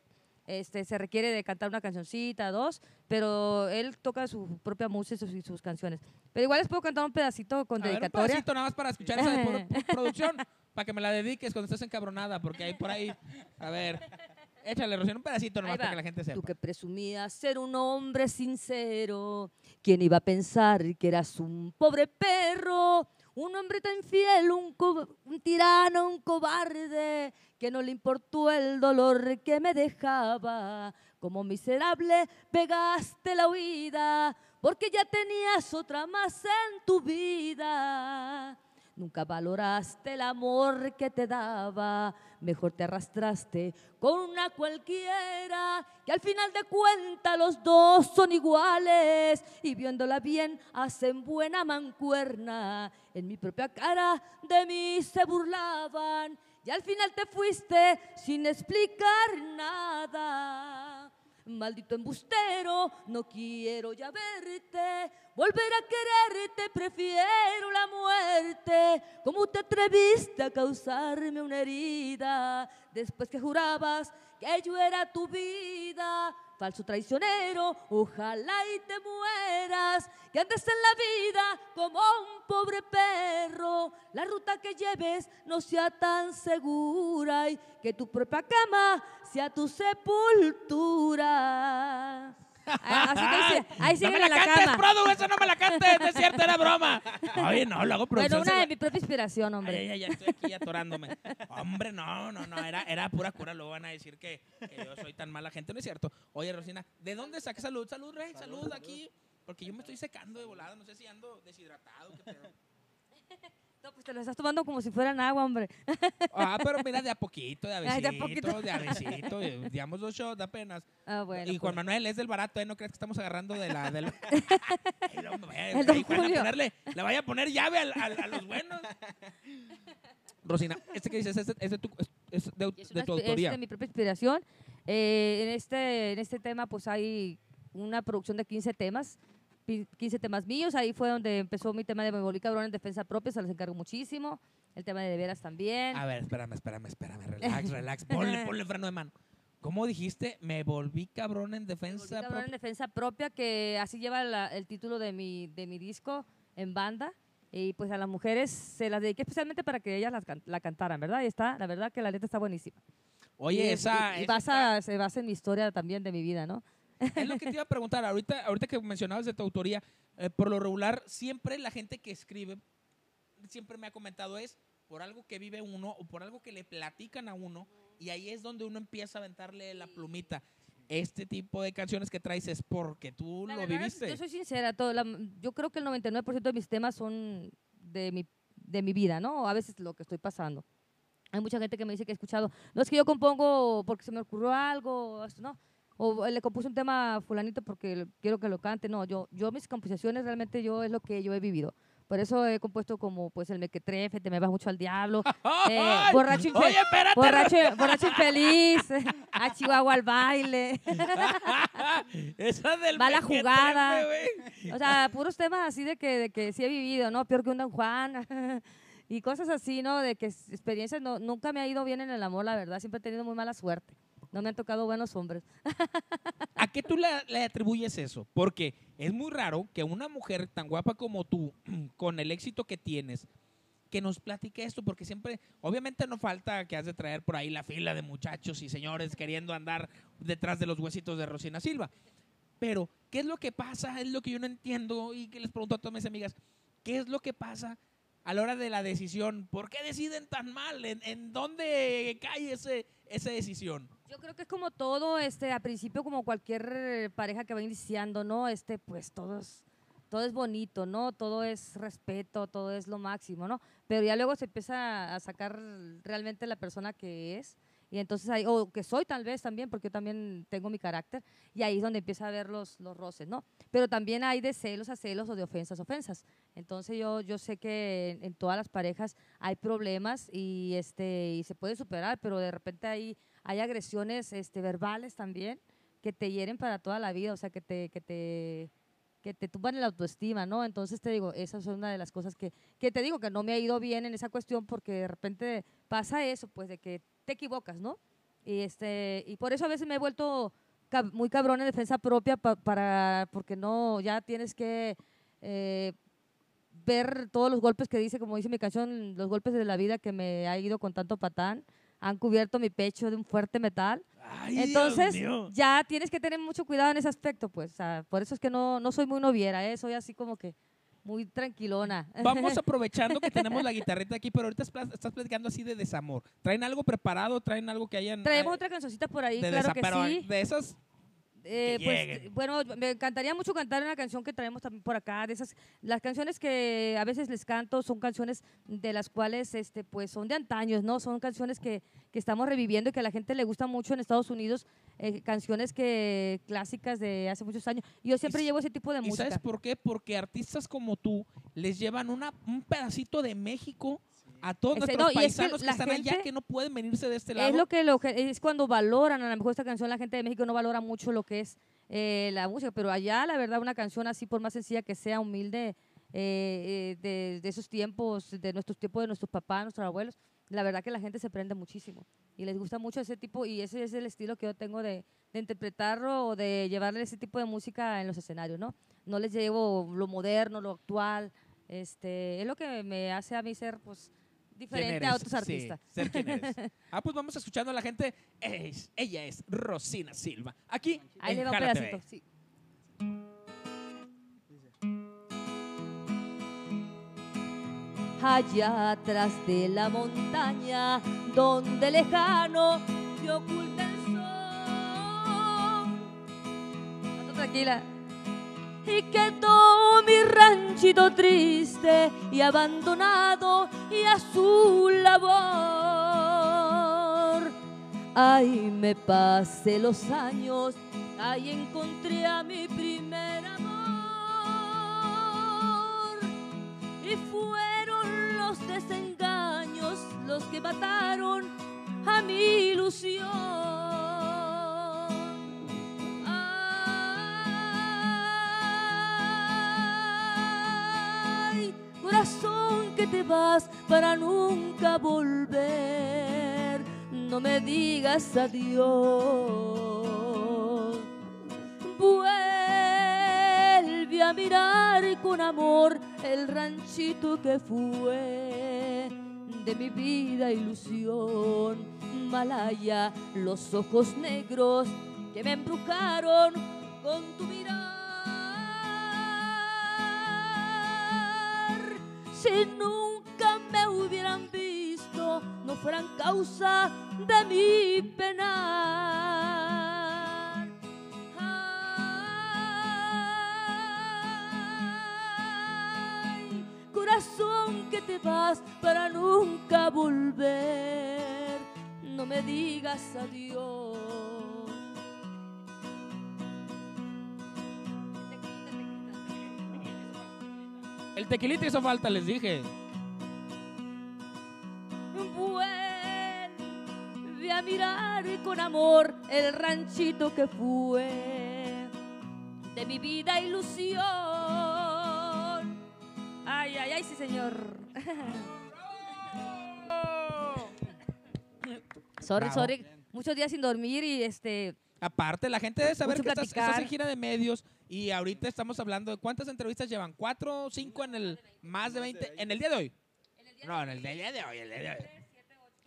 este, se requiere de cantar una cancioncita, dos, pero él toca su propia música y sus, canciones. Pero igual les puedo cantar un pedacito con A ver, un dedicatoria. pedacito nada más para escuchar esa de (laughs) producción, para que me la dediques cuando estés encabronada, porque hay por ahí. A ver, échale, Rocío, un pedacito nomás para que la gente sepa. Tú que presumías ser un hombre sincero, ¿quién iba a pensar que eras un pobre perro? Un hombre tan infiel, un, un tirano, un cobarde, que no le importó el dolor que me dejaba. Como miserable pegaste la huida, porque ya tenías otra más en tu vida. Nunca valoraste el amor que te daba, mejor te arrastraste con una cualquiera, que al final de cuentas los dos son iguales y viéndola bien hacen buena mancuerna. En mi propia cara de mí se burlaban y al final te fuiste sin explicar nada. Maldito embustero, no quiero ya verte, volver a quererte, prefiero la muerte. ¿Cómo te atreviste a causarme una herida después que jurabas que yo era tu vida? Falso traicionero, ojalá y te mueras, que andes en la vida como un pobre perro. La ruta que lleves no sea tan segura y que tu propia cama sea tu sepultura. Ah, Así que dice, ahí no me la, cantes, cama. Produ, eso no me la cantes, no es cierto, era broma. Oye, no, lo hago Bueno, producción. una se de mi propia inspiración, hombre. ay, ay, ya estoy aquí atorándome. Hombre, no, no, no, era, era pura cura. Luego van a decir que, que yo soy tan mala gente. No es cierto. Oye, Rosina, ¿de dónde sacas salud? Salud, Rey, salud, aquí. Porque yo me estoy secando de volada. No sé si ando deshidratado. qué pedo. No, pues te lo estás tomando como si fueran agua, hombre. (laughs) Ah, pero mira, de a poquito, de a Ay, de a besito, poquito. de a besito. eh, Digamos dos shots apenas. Ah, bueno. y Juan pues. Manuel es del barato, ¿eh? No creas que estamos agarrando de la... Del... Ay, (laughs) no, (laughs) El don a Julio. ponerle, le vaya a poner llave al- al- a los buenos. Rosina, este que dices es de, es de tu, es- de- es de tu es autoría. de mi propia inspiración. Eh, en, este, en este tema, pues hay una producción de 15 temas, 15 temas míos. Ahí fue donde empezó mi tema de Me volví cabrón en defensa propia, se los encargo muchísimo. El tema de de veras también. A ver, espérame, espérame, espérame. Relax, relax. (laughs) Ponle, ponle freno de mano. ¿Cómo dijiste? Me volví cabrón en defensa cabrón en propia. defensa propia, que así lleva la- el título de mi, de mi disco en banda. Y pues a las mujeres se las dediqué especialmente para que ellas las can- la cantaran, ¿verdad? Y está, la verdad que la letra está buenísima. Oye, Y es- esa, y- y esa basa- se basa en mi historia también de mi vida, ¿no? Es lo que te iba a preguntar. Ahorita, ahorita que mencionabas de tu autoría, eh, por lo regular, siempre la gente que escribe, siempre me ha comentado es por algo que vive uno o por algo que le platican a uno, y ahí es donde uno empieza a aventarle la plumita. Este tipo de canciones que traes es porque tú La lo verdad, viviste. Yo soy sincera, todo, la- yo creo que el 99% de mis temas son de mi, de mi vida, ¿no? A veces lo que estoy pasando. Hay mucha gente que me dice que he escuchado, no es que yo compongo porque se me ocurrió algo, no. O le compuse un tema a fulanito porque quiero que lo cante. No, yo, yo mis composiciones realmente yo es lo que yo he vivido. Por eso he compuesto como pues el mequetrefe, te me vas mucho al diablo, (laughs) eh, borracho, infe- Oye, espérate. borracho, borracho infeliz, (laughs) a Chihuahua al baile. (laughs) Esa del Mala jugada. O sea, puros temas así de que, de que sí he vivido, ¿no? Peor que un Don Juan. y cosas así, ¿no? De que experiencias, no, nunca me ha ido bien en el amor, la verdad. Siempre he tenido muy mala suerte. No me han tocado buenos hombres. (laughs) ¿A qué tú le, atribuyes eso? Porque es muy raro que una mujer tan guapa como tú, (clears throat) con el éxito que tienes, que nos platique esto, porque siempre, obviamente no falta que has de traer por ahí la fila de muchachos y señores queriendo andar detrás de los huesitos de Rosina Silva. Pero, ¿qué es lo que pasa? Es lo que yo no entiendo y que les pregunto a todas mis amigas, ¿qué es lo que pasa a la hora de la decisión? ¿Por qué deciden tan mal? ¿En, en dónde cae ese, esa decisión? Yo creo que es como todo, este, a principio como cualquier eh, pareja que va iniciando, ¿no? Este, pues todo es, todo es bonito, ¿no? Todo es respeto, todo es lo máximo, ¿no? Pero ya luego se empieza a sacar realmente la persona que es Y entonces ahí, o que soy tal vez también, porque yo también tengo mi carácter, y ahí es donde empieza a ver los, los roces, ¿no? Pero también hay de celos a celos o de ofensas a ofensas. Entonces yo, yo sé que en, en todas las parejas hay problemas y, este, y se puede superar, pero de repente hay, hay agresiones este, verbales también que te hieren para toda la vida, o sea, que te, que te, que te tumban la autoestima, ¿no? Entonces te digo, esa es una de las cosas que, que te digo que no me ha ido bien en esa cuestión porque de repente pasa eso, pues de que te equivocas, ¿no? Y, este, y por eso a veces me he vuelto muy cabrón en defensa propia pa- para, porque no, ya tienes que eh, ver todos los golpes que dice, como dice mi canción, los golpes de la vida que me ha ido con tanto patán, han cubierto mi pecho de un fuerte metal. Ay, Entonces, ya tienes que tener mucho cuidado en ese aspecto, pues. o sea, por eso es que no, no soy muy noviera, ¿eh? soy así como que muy tranquilona. Vamos (laughs) aprovechando que tenemos la guitarrita aquí, pero ahorita estás platicando así de desamor. ¿Traen algo preparado? ¿Traen algo que hayan...? Traemos eh, otra cancioncita por ahí, de claro que sí. de esas... Eh, pues, bueno, me encantaría mucho cantar una canción que traemos también por acá. De esas, las canciones que a veces les canto son canciones de las cuales, este, pues, son de antaños, ¿no? Son canciones que, que estamos reviviendo y que a la gente le gusta mucho en Estados Unidos, eh, canciones que clásicas de hace muchos años. Y yo siempre llevo ese tipo de ¿Y música. sabes por qué? Porque artistas como tú les llevan una, un pedacito de México a todos Este, nuestros no, y es que paisanos que, están allá que no pueden venirse de este lado. Es lo que lo es cuando valoran, a lo mejor esta canción la gente de México no valora mucho lo que es eh, la música, pero allá la verdad una canción así por más sencilla que sea, humilde, eh, eh, de, de esos tiempos, de nuestros tiempos, de nuestros papás, nuestros abuelos, la verdad que la gente se prende muchísimo y les gusta mucho ese tipo y ese es el estilo que yo tengo de, de interpretarlo o de llevarle ese tipo de música en los escenarios, ¿no? No les llevo lo moderno, lo actual, este, es lo que me hace a mí ser pues ¿Quién diferente a otros Sí, artistas. ser quién eres. (laughs) Ah, pues vamos escuchando a la gente. Es- ella es Rosina Silva. Aquí Ahí en le va un Jala TV. pedacito, sí. Allá atrás de la montaña, donde lejano se oculta el sol. Tranquila. Y quedó mi ranchito triste y abandonado y a su labor. Ay, me pasé los años, ahí encontré a mi primer amor. Y fueron los desengaños los que mataron a mi ilusión. Te vas para nunca volver. No me digas adiós. Vuelve a mirar con amor el ranchito que fue de mi vida ilusión. Malaya, los ojos negros que me embrujaron con tu mirar. Si nunca me hubieran visto, no fueran causa de mi penar. Ay, corazón que te vas para nunca volver, no me digas adiós. El tequilita hizo falta, les dije. Vuelve a mirar con amor el ranchito que fue de mi vida ilusión. Ay, ay, ay, sí, señor. (laughs) sorry, Bravo. sorry. Muchos días sin dormir y este. Aparte, la gente debe saber que estás, estás en gira de medios y ahorita estamos hablando de cuántas entrevistas llevan, cuatro, cinco en el más de 20 en el día de hoy. No, en el día de hoy, el día de hoy.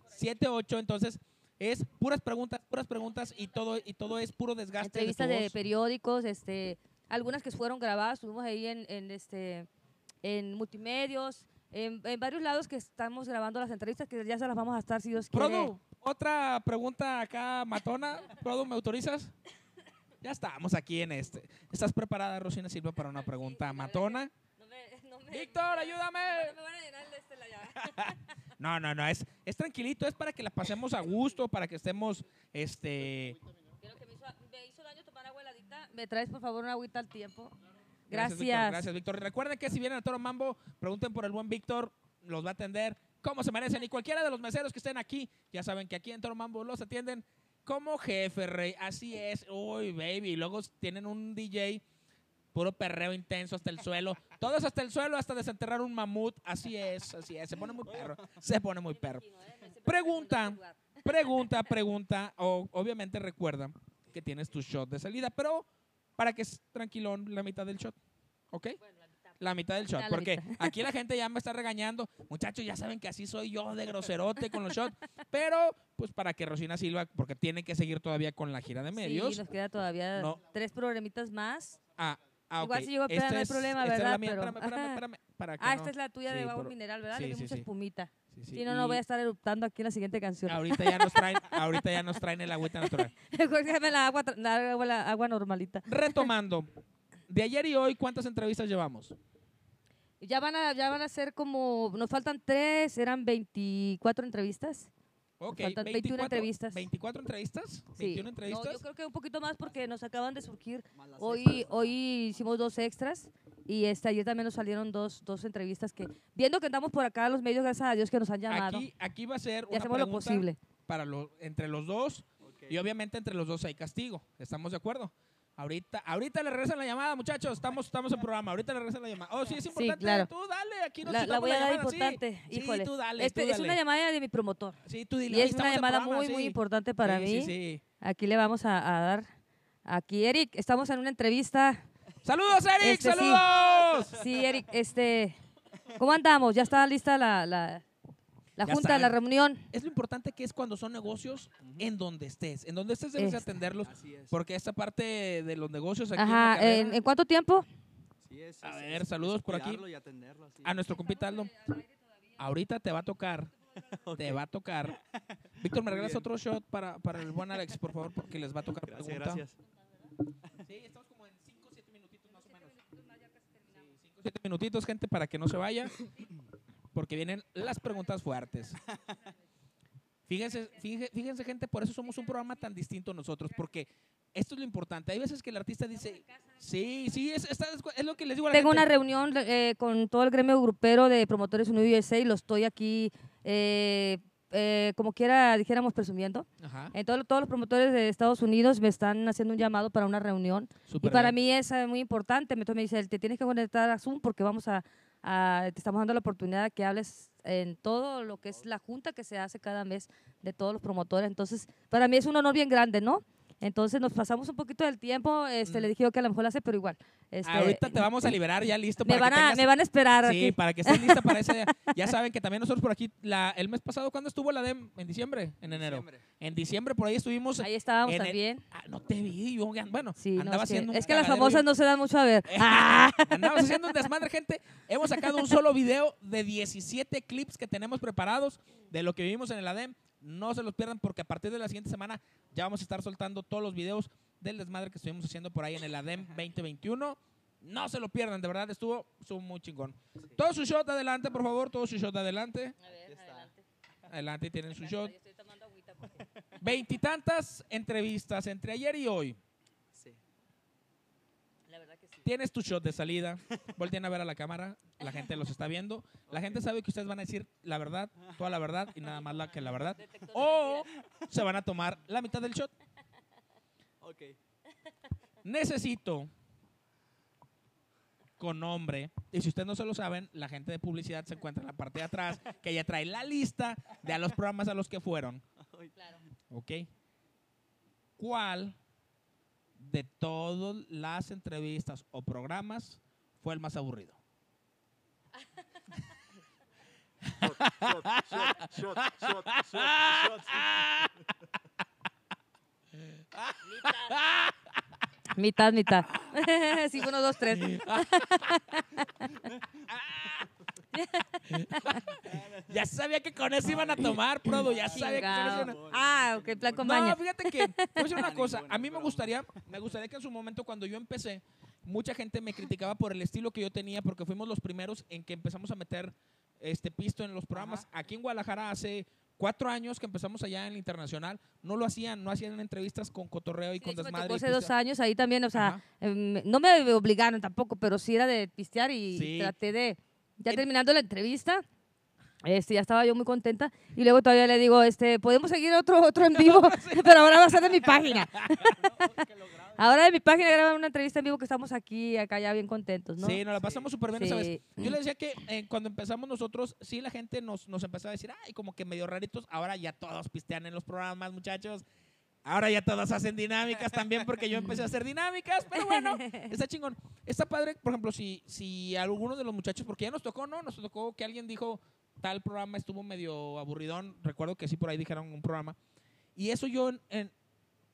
Siete, ocho, entonces es puras preguntas, puras preguntas y todo y todo es puro desgaste. de entrevistas de, periódicos, este, algunas que fueron grabadas, estuvimos ahí en, en, este, en multimedios, en, en varios lados que estamos grabando las entrevistas, que ya se las vamos a estar si Dios quiere. Produ, otra pregunta acá, matona. Produ, ¿me autorizas? Ya estamos aquí en este. ¿Estás preparada, Rosina Silva, para una pregunta matona? No me, no me- Víctor, ayúdame. no me van a llenar de este la llave. (laughs) No, no, no, es, es tranquilito, es para que la pasemos a gusto, para que estemos, este... Creo que me hizo, me hizo daño tomar agua heladita. ¿Me traes, por favor, una agüita al tiempo? Gracias. Gracias. Víctor, gracias, Víctor. Recuerden que si vienen a Toro Mambo, pregunten por el buen Víctor, los va a atender como se merecen. Y cualquiera de los meseros que estén aquí, ya saben que aquí en Toro Mambo los atienden como jefe, rey. Así es. Uy, baby. Y luego tienen un DJ, puro perreo intenso hasta el suelo. Todos hasta el suelo, hasta desenterrar un mamut. Así es, así es. Se pone muy perro. Se pone muy perro. Pregunta. Pregunta, pregunta. O, obviamente recuerda que tienes tu shot de salida, pero para que es tranquilón la mitad del shot. ¿Ok? La mitad del shot. La Porque mitad. (laughs) aquí la gente ya me está regañando. Muchachos, ya saben que así soy yo de groserote con los (laughs) shots. Pero, pues para que Rosina Silva, porque tiene que seguir todavía con la gira de medios. Sí, nos queda todavía No. tres programitas más. Ah, ah, Igual ok. si llego a pedar, no hay es- problema, esta es la ¿verdad? mía. Pero- Espérame, espérame, espérame, (laughs) para que Ah, no- esta es la tuya Sí, de agua por- mineral, ¿verdad? sí, Le sí, mucha espumita. Sí, sí. Si no, no voy a estar eruptando aquí en la siguiente canción. Ahorita ya nos traen, ahorita ya nos traen el agüita natural. La agua, la agua normalita. Retomando, de ayer y hoy, ¿cuántas entrevistas llevamos? Ya van a, ya van a ser como, nos faltan tres, eran 24 entrevistas. Ok, faltan 21 entrevistas. 24 entrevistas. Sí. 21 No, entrevistas. yo creo que un poquito más porque nos acaban de surgir. Hoy, extras. hoy hicimos dos extras y este, ayer también nos salieron dos, dos entrevistas que, viendo que andamos por acá los medios, gracias a Dios que nos han llamado. aquí, aquí va a ser y una hacemos lo pregunta posible. para lo- entre los dos Ok. y obviamente entre los dos hay castigo. ¿Estamos de acuerdo? Ahorita, ahorita le regresan la llamada, muchachos. Estamos, estamos en programa. Ahorita le regresan la llamada. Oh, sí, es importante. claro. Tú dale, aquí nos La, la voy a dar sí. importante. Sí, tú dale, Este, tú es una llamada de mi promotor. Sí, tú dile. Y "Oye, es una llamada programa", muy, muy sí. importante para Sí, mí. Sí, sí. Aquí le vamos a, a dar. Aquí, Eric, estamos en una entrevista. ¡Saludos, Eric! Este, sí. ¡Saludos! Sí, Eric, este, ¿cómo andamos? ¿Ya está lista la, la, la Ya junta, la saben. reunión? Es lo importante que es cuando son negocios en donde estés. En donde estés debes de Este. atenderlos. Así es. Porque esta parte de los negocios aquí en Ajá, la ¿en, en cuánto tiempo? Así es, A es- ver, es- saludos es por aquí. y atenderlo, así. A nuestro compita Aldo. Ahorita te va a tocar. (laughs) Te va a tocar. (laughs) Víctor, ¿me regalas otro shot para, para el buen Alex, por favor? Porque les va a tocar Gracias, pregunta. gracias. Sí, estamos como en 5 o 7 minutitos más o menos. Sí, 5 o 7 minutitos, gente, para que no se vaya. (laughs) Porque vienen las preguntas fuertes. Fíjense, fíjense, fíjense, gente, por eso somos un programa tan distinto nosotros, porque esto es lo importante. Hay veces que el artista dice, sí, sí, es, esta- es lo que les digo a la Tengo gente. una reunión eh, con todo el gremio grupero de promotores Unido USA y lo estoy aquí, eh, eh, como quiera, dijéramos, presumiendo. Ajá, En todo- todos los promotores de Estados Unidos me están haciendo un llamado para una reunión. Y súper para bien. mí es eh, muy importante. Entonces me dice, te tienes que conectar a Zoom porque vamos a, a- te estamos dando la oportunidad de que hables en todo lo que es la junta que se hace cada mes de todos los promotores. Entonces, para mí es un honor bien grande, ¿no? Entonces nos pasamos un poquito del tiempo. Este, Mm. Le dije yo que a lo mejor lo hace, pero igual. Este, Ahorita te vamos a liberar ya listo me para van, que a, tengas- me van a esperar Sí, aquí. para que estés lista para ese día. (laughs) Ya saben que también nosotros por aquí, la, el mes pasado, ¿cuándo estuvo la DEM? ¿En diciembre? ¿En enero? Diciembre. En diciembre por ahí estuvimos. Ahí estábamos en el- también. Ah, no te vi, yo, bueno, Sí, no, andaba es que, haciendo un es que las famosas no se dan mucho a ver. (laughs) (laughs) Ah, Andamos haciendo un desmadre, gente. Hemos sacado un solo video de 17 clips que tenemos preparados de lo que vivimos en el ADEM. No se los pierdan porque a partir de la siguiente semana ya vamos a estar soltando todos los videos del desmadre que estuvimos haciendo por ahí en el ADEM 2021. No se lo pierdan, de verdad, estuvo, estuvo muy chingón. Todo su shot adelante, por favor, todo su shot adelante. Ya está. Adelante tienen su shot. Veintitantas entrevistas entre ayer y hoy. Sí. La verdad que sí. Tienes tu shot de salida. (laughs) Volteen a ver a la cámara. La gente los está viendo. La gente sabe que ustedes van a decir la verdad, toda la verdad y nada más la que la verdad. O se van a tomar la mitad del shot. Ok. Necesito con nombre. Y si ustedes no se lo saben, la gente de publicidad se encuentra en la parte de atrás, que ya trae la lista de a los programas a los que fueron. Claro. ¿Ok? ¿Cuál de todas las entrevistas o programas fue el más aburrido? Shot, shot, shot, shot, shot, Mitad, mitad. (laughs) sí, uno, dos, tres. (laughs) (laughs) Ya sabía que con eso iban a tomar, Prodo. Ya sabía que con eso iban a... Chingao. Ah, ok, plan con No, fíjate que, te voy a decir una cosa. A mí me gustaría, me gustaría que en su momento, cuando yo empecé, mucha gente me criticaba por el estilo que yo tenía, porque fuimos los primeros en que empezamos a meter este pisto en los programas. Aquí en Guadalajara hace cuatro años que empezamos allá en el internacional, no lo hacían, no hacían entrevistas con cotorreo y Sí, con me desmadre. tocó y hace dos pistear. años, ahí también, o sea, Ajá. em, no me obligaron tampoco, pero sí era de pistear y Sí. traté de, ya terminando la entrevista, este, ya estaba yo muy contenta y luego todavía le digo, este, podemos seguir otro, otro en (laughs) vivo, (laughs) pero ahora va a ser de mi página. (laughs) ahora de mi página graban una entrevista en vivo que estamos aquí, acá ya bien contentos, ¿no? Sí, nos la pasamos súper bien esa vez. Sí. Yo le decía que eh, cuando empezamos nosotros, sí, la gente nos, nos empezaba a decir, ay, como que medio raritos. Ahora ya todos pistean en los programas, muchachos. Ahora ya todos hacen dinámicas también porque yo empecé a hacer dinámicas. Pero bueno, (laughs) está chingón. Está padre, por ejemplo, si, si alguno de los muchachos, porque ya nos tocó, ¿no? Nos tocó que alguien dijo, tal programa estuvo medio aburridón. Recuerdo que sí, por ahí dijeron un programa. Y eso yo, en, en,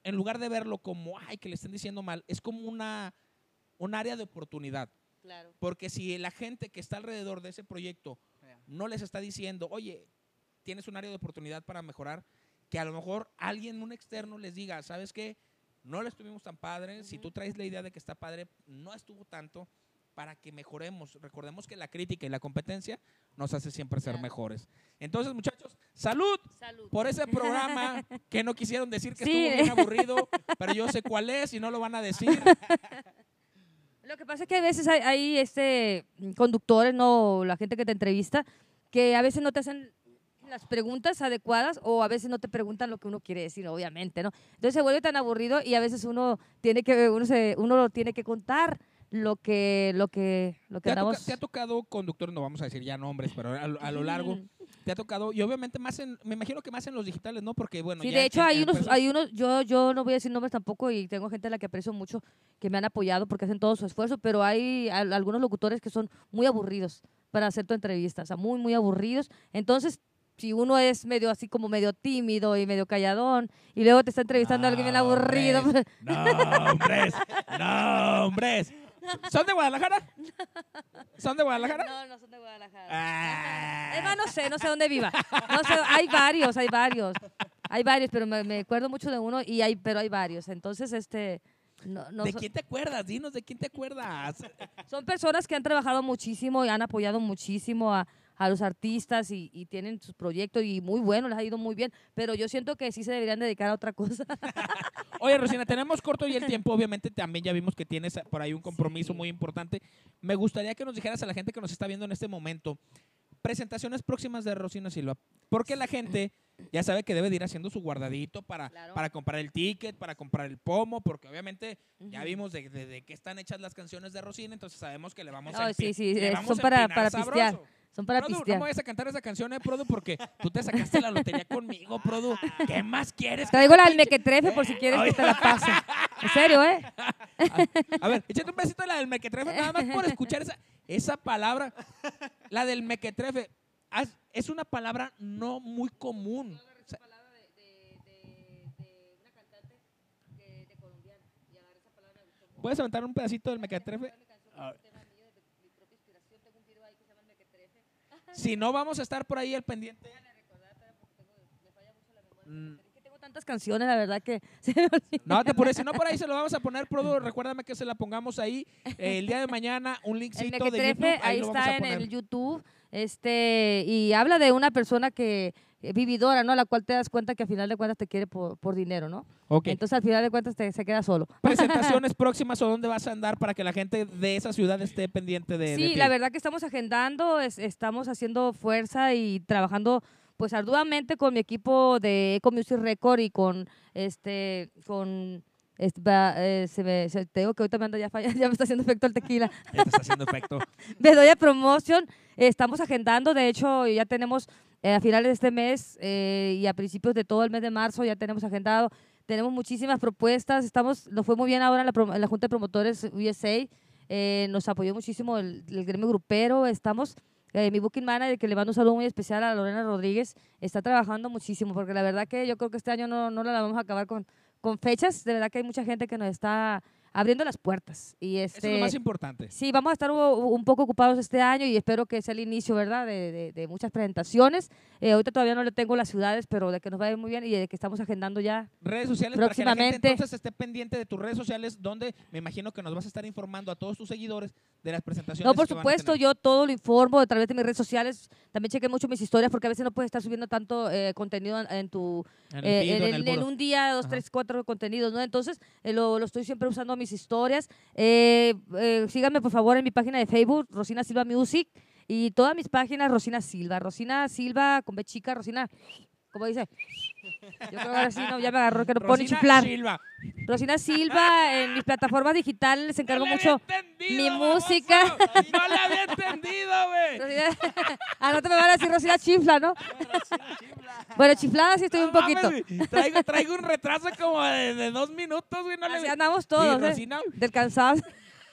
en lugar de verlo como, ay, que le estén diciendo mal, es como una, un área de oportunidad. Claro. Porque si la gente que está alrededor de ese proyecto Yeah. no les está diciendo, oye, tienes un área de oportunidad para mejorar, que a lo mejor alguien, un externo, les diga, ¿sabes qué? No le estuvimos tan padre. Si tú traes la idea de que está padre, no estuvo tanto para que mejoremos. Recordemos que la crítica y la competencia nos hace siempre ser Claro. mejores. Entonces, muchachos, salud Salud. por ese programa (laughs) que no quisieron decir que Sí. estuvo bien aburrido, pero yo sé cuál es y no lo van a decir. (laughs) Lo que pasa es que a veces hay, hay, este, conductores, no la gente que te entrevista, que a veces no te hacen las preguntas adecuadas o a veces no te preguntan lo que uno quiere decir, obviamente, ¿no? Entonces se vuelve tan aburrido y a veces uno tiene que uno se, uno lo tiene que contar lo que lo que lo que ¿Te ha, toca- andamos te ha tocado conductores, no vamos a decir ya nombres, pero a, lo- a lo largo, te ha tocado, y obviamente más en, me imagino que más en los digitales, ¿no? Porque bueno, Sí, ya de hecho hay unos, hay unos, yo, yo no voy a decir nombres tampoco y tengo gente a la que aprecio mucho que me han apoyado porque hacen todo su esfuerzo, pero hay al- algunos locutores que son muy aburridos para hacer tu entrevista, o sea, muy, muy aburridos. Entonces, si uno es medio así como medio tímido y medio calladón y luego te está entrevistando a alguien bien aburrido, hombres. No, hombres, no, hombres. ¿Son de Guadalajara? ¿Son de Guadalajara? no, no son de Guadalajara. Ah. Es más, no sé, no sé dónde viva. No sé, hay varios, hay varios. Hay varios, pero me, me acuerdo mucho de uno y hay, pero hay varios. Entonces, este, no, no ¿De quién te acuerdas? Dinos, ¿de quién te acuerdas? son personas que han trabajado muchísimo y han apoyado muchísimo a, a los artistas y, y tienen sus proyectos y muy bueno, les ha ido muy bien, pero yo siento que sí se deberían dedicar a otra cosa. (laughs) Oye, Rosina, tenemos corto y el tiempo. Obviamente también ya vimos que tienes por ahí un compromiso Sí. muy importante. Me gustaría que nos dijeras a la gente que nos está viendo en este momento presentaciones próximas de Rosina Silva. Porque la gente ya sabe que debe de ir haciendo su guardadito para, Claro. para comprar el ticket, para comprar el pomo, porque obviamente ya vimos de, de- de qué están hechas las canciones de Rosina, entonces sabemos que le vamos a sí, sí, le vamos son a para- para sabroso. pistear. Son para Produ, no pistear. me vayas a cantar esa canción, eh, Produ, porque tú te sacaste la lotería conmigo, Produ. ¿Qué más quieres? Traigo la del mequetrefe por si quieres Ay. que te la pase. (laughs) En serio, ¿eh? A ver, échate un besito de la del mequetrefe, nada más por escuchar esa, esa palabra. La del mequetrefe. Es una palabra no muy común. ¿Puedes aventar un pedacito del mequetrefe? Ah. Si no, vamos a estar por ahí al pendiente. Mm, tengo tantas canciones, la verdad que (laughs) se me olvida. No te apures, si no por ahí se lo vamos a poner, Produ. Recuérdame que se la pongamos ahí eh, el día de mañana, un linkcito de YouTube. ahí lo vamos a está en poner. el YouTube, este, y habla de una persona que vividora, ¿no? La cual te das cuenta que al final de cuentas te quiere por, por dinero, ¿no? Ok. Entonces al final de cuentas te, se queda solo. (laughs) presentaciones próximas o dónde vas a andar para que la gente de esa ciudad esté pendiente de, de Sí, ti? la verdad que estamos agendando, es- estamos haciendo fuerza y trabajando pues arduamente con mi equipo de Eco Music Record y con este con va, eh, se me, se- te digo que ahorita me anda ya falla- (laughs) ya me está haciendo efecto el tequila. Ya te está haciendo efecto. (laughs) Bedoya Promotion, eh, estamos agendando, de hecho ya tenemos eh, a finales de este mes eh, y a principios de todo el mes de marzo ya tenemos agendado, tenemos muchísimas propuestas, estamos, nos fue muy bien ahora en la, en la Junta de Promotores USA, eh, nos apoyó muchísimo el, el gremio grupero, estamos, eh, mi booking manager, que le mando un saludo muy especial a Lorena Rodríguez, está trabajando muchísimo, porque la verdad que yo creo que este año no, no la vamos a acabar con, con fechas, de verdad que hay mucha gente que nos está abriendo las puertas. Y Eso es este, lo más importante. Sí, vamos a estar un poco ocupados este año y espero que sea el inicio, ¿verdad?, de, de- de muchas presentaciones. Eh, ahorita todavía no le tengo las ciudades, pero de que nos va a ir muy bien y de que estamos agendando ya. Redes sociales para que la gente Próximamente. entonces esté pendiente de tus redes sociales, donde me imagino que nos vas a estar informando a todos tus seguidores de las presentaciones. No, por que van a supuesto, tener. yo todo lo informo a través de mis redes sociales. También chequé mucho mis historias porque a veces no puedes estar subiendo tanto eh, contenido en, en tu En el eh, feed en, en el- un día, dos, Ajá. tres, cuatro contenidos, ¿no? Entonces, eh, lo, lo estoy siempre usando en mis historias. Eh, eh, síganme, por favor, en mi página de Facebook, Rosina Silva Music, y todas mis páginas, Rosina Silva. Rosina Silva, con B chica, Rosina, como dice. Yo creo que ahora sí, no, ya me agarró que no Rosina chiflar. Silva. Rosina Silva, en mis plataformas digitales les encargo No le mucho. mi baboso. música. No le había entendido, güey. Rosina, (laughs) al rato me van a decir Rosina Chifla, ¿no? Bueno, chiflada sí estoy No un poquito. mames, traigo, traigo un retraso como de, de dos minutos, güey. No le Así vi- andamos Sí, todos, ¿eh? Rosina. Del cansado, (laughs)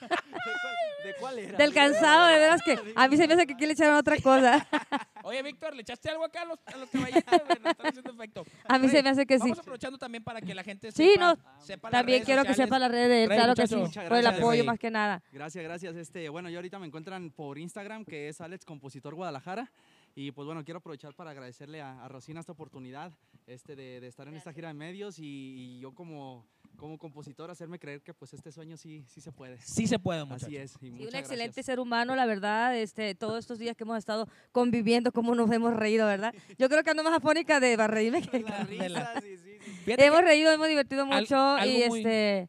¿De cuál, era? del cansado, de veras que a mí se me hace que aquí le echaron otra cosa. (laughs) Oye, Víctor, ¿le echaste algo acá a los, a los caballitos? Nos están haciendo efecto. A mí se me hace que sí. Vamos aprovechando también para que la gente Sí, sepa, no, sepa las También redes quiero que sociales. sepa la red de él, claro que sí. Muchas Por el gracias, apoyo más que nada. Gracias, gracias. Este, bueno, yo ahorita me encuentran por Instagram, que es Alex Compositor Guadalajara. Y pues bueno, quiero aprovechar para agradecerle a, a Rosina esta oportunidad este, de, de estar en esta gira de medios y, y yo como, como compositor hacerme creer que pues este sueño sí, sí se puede. Sí se puede, muchacho. Así es. y Sí, un excelente gracias. ser humano, la verdad, este, todos estos días que hemos estado conviviendo, cómo nos hemos reído, ¿verdad? Yo creo que ando más afónica de reírme que... (laughs) La- risas, sí, sí, hemos que- reído, hemos divertido Al- mucho algo y muy- este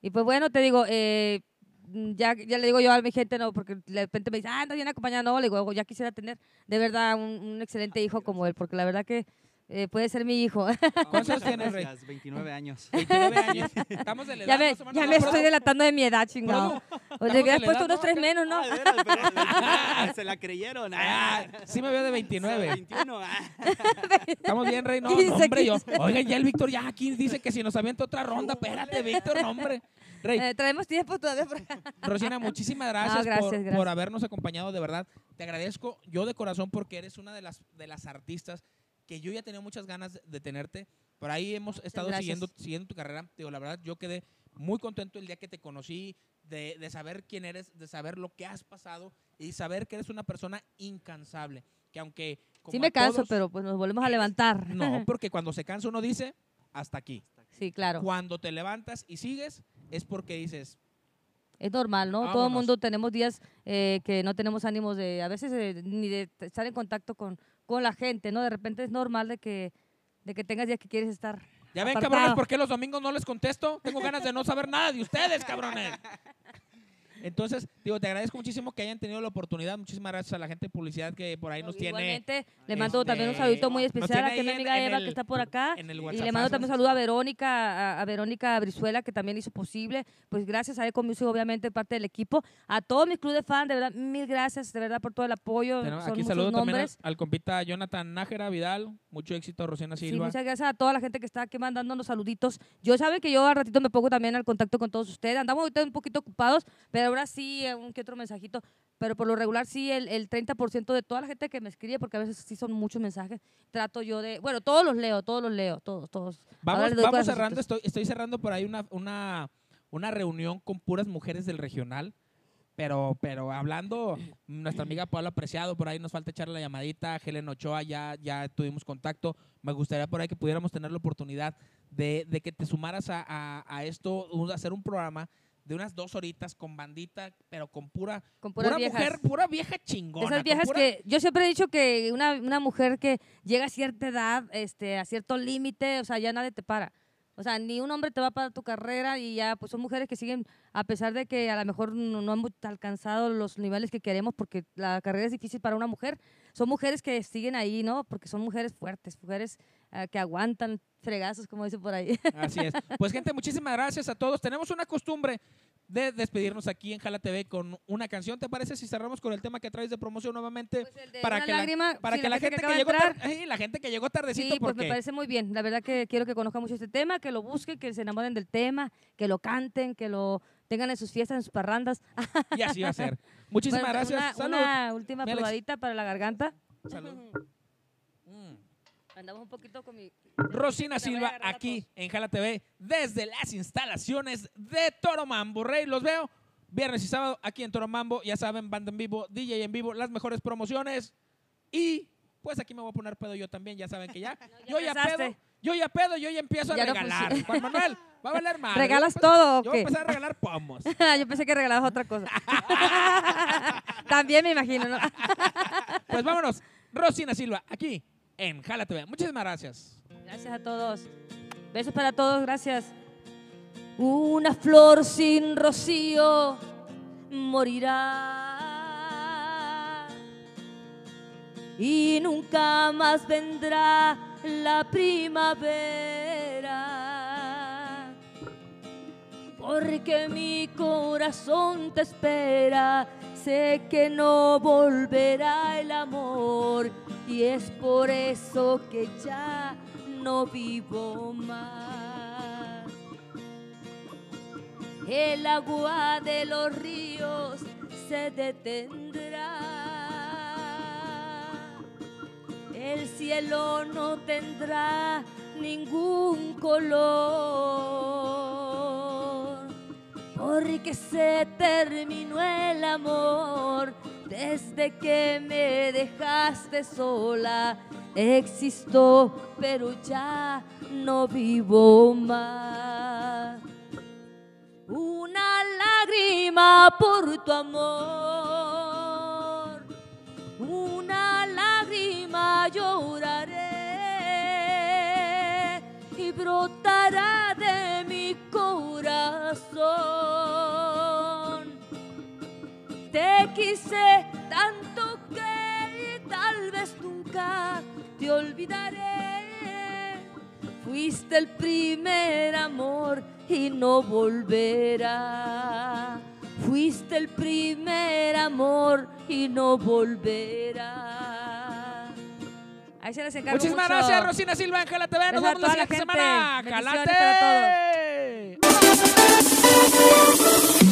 y pues bueno, te digo, eh, ya, ya le digo yo a mi gente, no, porque de repente me dice, ah, anda bien acompañada, no, le digo, ya quisiera tener de verdad un, un excelente hijo como él, porque la verdad que eh, puede ser mi hijo. (laughs) ¿Cuántos tienes, Rey? gracias, 29 años. 29 años. (laughs) Estamos de la edad ya me, más o menos. ya ¿no? me estoy delatando de mi edad, chingado. O le hubieras puesto edad, unos ¿no? tres menos, ¿no? Ah, veras, pero- (laughs) se la creyeron. Ah, sí me veo de 29. 21. ah. Estamos bien, Rey. No, no, 15, hombre, yo. 15. Oigan, ya el Víctor ya aquí dice que si nos avienta otra ronda, espérate, Víctor, no, hombre. Rey, Eh, traemos tiempo todavía. Rosina, muchísimas gracias, No, gracias, por, gracias. por habernos acompañado, de verdad. Te agradezco yo de corazón porque eres una de las, de las artistas que yo ya tenía muchas ganas de- tenerte. Por ahí hemos estado gracias. siguiendo, siguiendo tu carrera. Digo, la verdad, yo quedé muy contento el día que te conocí, de, de saber quién eres, de saber lo que has pasado y saber que eres una persona incansable. Que aunque... como Sí me canso, todos- pero pues nos volvemos a levantar. No, (laughs) porque cuando se cansa uno dice, hasta aquí. Sí, claro. Cuando te levantas y sigues, es porque dices, Es normal, ¿no? Todo el Vámonos. mundo tenemos días eh, que no tenemos ánimos de, a veces eh, ni de estar en contacto con, con la gente, ¿no? De repente es normal de que, de que tengas días que quieres estar. Ya ven, apartado. cabrones, ¿por qué los domingos no les contesto? Tengo ganas de no saber nada de ustedes, cabrones. (laughs) Entonces, digo, te agradezco muchísimo que hayan tenido la oportunidad. Muchísimas gracias a la gente de publicidad que por ahí nos tiene Igualmente, le mando también un este, saludito muy especial a mi amiga en Eva el- que está por acá. en el Y le mando también un saludo a Verónica, a, a Verónica Brizuela, que también hizo posible. Pues gracias a Eco Music, obviamente, parte del equipo. A todo mi club de fans, de verdad, mil gracias, de verdad, por todo el apoyo. Tenemos- Son Aquí saludo también al, nombres. al compita Jonathan Nájera Vidal. Mucho éxito, Rosana Sí, Silva. muchas gracias a toda la gente que está aquí mandándonos saluditos. Yo saben que yo al ratito me pongo también al contacto con todos ustedes. Andamos ahorita un poquito ocupados, pero ahora sí, eh, un que otro mensajito. Pero por lo regular sí, el, el 30% de toda la gente que me escribe, porque a veces sí son muchos mensajes, trato yo de... Bueno, todos los leo, todos los leo, todos, todos. Vamos, vamos cerrando. Estoy, estoy cerrando por ahí una, una, una reunión con puras mujeres del regional. Pero, pero hablando, nuestra amiga Paula Preciado, por ahí nos falta echarle la llamadita. Helen Ochoa, ya, ya tuvimos contacto. Me gustaría por ahí que pudiéramos tener la oportunidad de, de que te sumaras a, a- a esto, hacer un programa de unas dos horitas con bandita, pero con pura, Con pura viejas. mujer, pura vieja chingona. Esas viejas pura- que yo siempre he dicho que una, una mujer que llega a cierta edad, este, a cierto límite, o sea, ya nadie te para. O sea, ni un hombre te va a parar tu carrera y ya, pues son mujeres que siguen, a pesar de que a lo mejor no, hemos alcanzado los niveles que queremos, porque la carrera es difícil para una mujer, son mujeres que siguen ahí, ¿no? Porque son mujeres fuertes, mujeres ah, que aguantan fregazos, como dice por ahí. Así es. Pues gente, muchísimas gracias a todos. Tenemos una costumbre de despedirnos aquí en Jala TV con una canción. ¿Te parece si cerramos con el tema que traes de promoción nuevamente? Pues de para que la- lágrima, Para sí, que la gente que, llegó entrar, Ay, la gente que llegó tardecito Sí, pues me parece muy bien. La verdad que quiero que conozcan mucho este tema, que lo busquen, que se enamoren del tema, que lo canten, que lo tengan en sus fiestas, en sus parrandas. y así va a ser. Muchísimas Bueno, gracias. Una, Salud. una última probadita para la garganta. Salud. (laughs) Andamos un poquito con mi... Rosina Silva aquí en Jala TV desde las instalaciones de Toro Mambo. Rey, los veo viernes y sábado aquí en Toro Mambo. Ya saben, banda en vivo, DJ en vivo, las mejores promociones. Y pues aquí me voy a poner pedo yo también, ya saben que ya. (laughs) ya yo ya pedo, yo ya pedo, yo ya empiezo a Ya regalar. Juan Manuel, va a valer (laughs) más. ¿Regalas todo o Yo voy a empezar a regalar pomos. (laughs) Yo pensé que regalabas otra cosa. También me imagino, ¿no? Pues vámonos, Rosina Silva, aquí en Jala. Muchísimas gracias. Gracias a todos. Besos para todos, gracias. Una flor sin rocío morirá y nunca más vendrá la primavera. Porque mi corazón te espera, sé que no volverá el amor y es por eso que ya no vivo más. El agua de los ríos se detendrá. El cielo no tendrá ningún color. Porque se terminó el amor desde que me dejaste sola. Existo, pero ya no vivo más. Una lágrima por tu amor, una lágrima lloraré y brotará de mi corazón. Te quise tanto que tal vez nunca te olvidaré. Fuiste el primer amor y no volverá. Fuiste el primer amor y no volverá. Ahí se les encargo Muchísimas mucho. gracias, Rosina Silva en Jala TV. Nos vemos la siguiente semana. ¡Jalate! para todos.